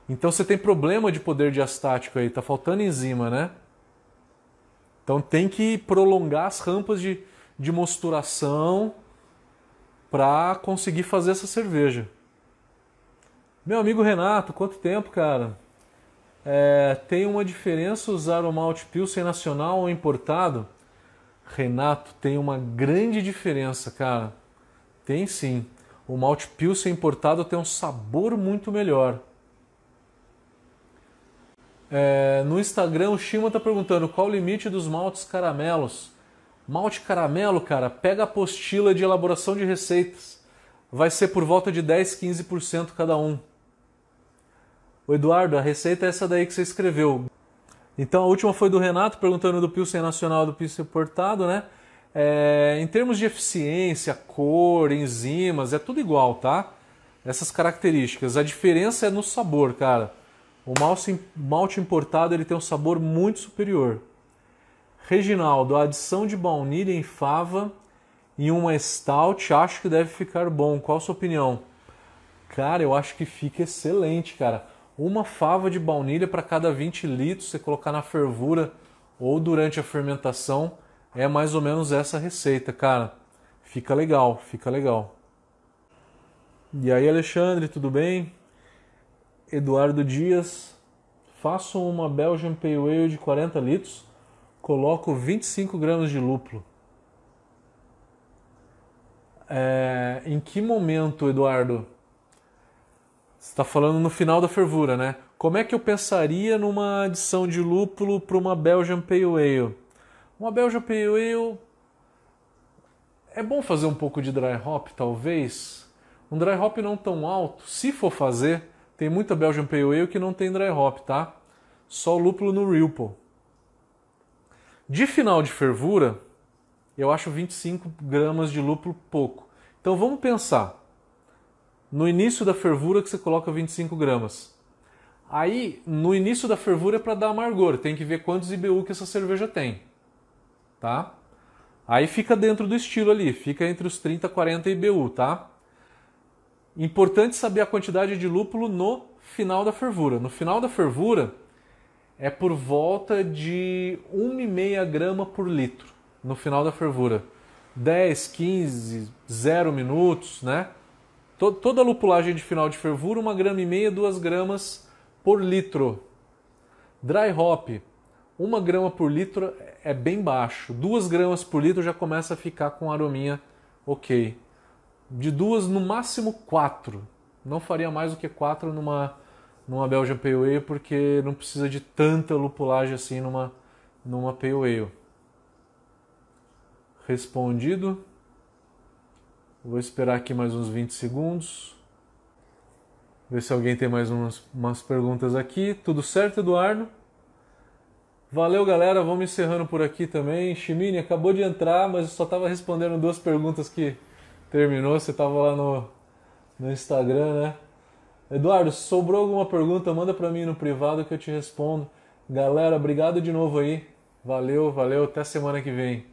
Então você tem problema de poder diastático aí, tá faltando enzima, né? Então tem que prolongar as rampas de, de mosturação para conseguir fazer essa cerveja. Meu amigo Renato, quanto tempo, cara? É, tem uma diferença usar o malte Pilsen nacional ou importado? Renato, tem uma grande diferença, cara. Tem sim. O malte Pilsen importado tem um sabor muito melhor. É, no Instagram, o Shima está perguntando qual o limite dos maltes caramelos. Malte caramelo, cara, pega a apostila de elaboração de receitas. Vai ser por volta de 10, 15% cada um. O Eduardo, a receita é essa daí que você escreveu. Então a última foi do Renato, perguntando do Pilsen Nacional do Pilsen Importado, né? É, em termos de eficiência, cor, enzimas, é tudo igual, tá? Essas características. A diferença é no sabor, cara. O malte, malte importado ele tem um sabor muito superior. Reginaldo, a adição de baunilha em fava em uma stout acho que deve ficar bom. Qual a sua opinião? Cara, eu acho que fica excelente, cara uma fava de baunilha para cada 20 litros, você colocar na fervura ou durante a fermentação, é mais ou menos essa receita, cara. Fica legal, fica legal. E aí, Alexandre, tudo bem? Eduardo Dias, faço uma Belgian Pale Ale de 40 litros, coloco 25 gramas de lúpulo. É, em que momento, Eduardo? Você está falando no final da fervura, né? Como é que eu pensaria numa adição de lúpulo para uma Belgian Pale Ale? Uma Belgian Pale Ale é bom fazer um pouco de dry hop, talvez. Um dry hop não tão alto, se for fazer, tem muita Belgian Pale Ale que não tem dry hop, tá? Só lúpulo no Ripple. De final de fervura, eu acho 25 gramas de lúpulo pouco. Então vamos pensar. No início da fervura que você coloca 25 gramas. Aí, no início da fervura é para dar amargor, tem que ver quantos IBU que essa cerveja tem. Tá? Aí fica dentro do estilo ali, fica entre os 30 e 40 IBU, tá? Importante saber a quantidade de lúpulo no final da fervura. No final da fervura é por volta de 1,5 grama por litro no final da fervura. 10, 15, 0 minutos, né? Toda lupulagem de final de fervura, 1 grama e meia, 2 gramas por litro. Dry hop, 1 grama por litro é bem baixo. 2 gramas por litro já começa a ficar com arominha ok. De duas, no máximo 4. Não faria mais do que 4 numa, numa Belgian Pale Ale, porque não precisa de tanta lupulagem assim numa, numa Pale Ale. Respondido. Vou esperar aqui mais uns 20 segundos. Ver se alguém tem mais umas, umas perguntas aqui. Tudo certo, Eduardo? Valeu, galera. Vamos encerrando por aqui também. Chimine acabou de entrar, mas eu só estava respondendo duas perguntas que terminou. Você estava lá no, no Instagram, né? Eduardo, sobrou alguma pergunta, manda para mim no privado que eu te respondo. Galera, obrigado de novo aí. Valeu, valeu. Até semana que vem.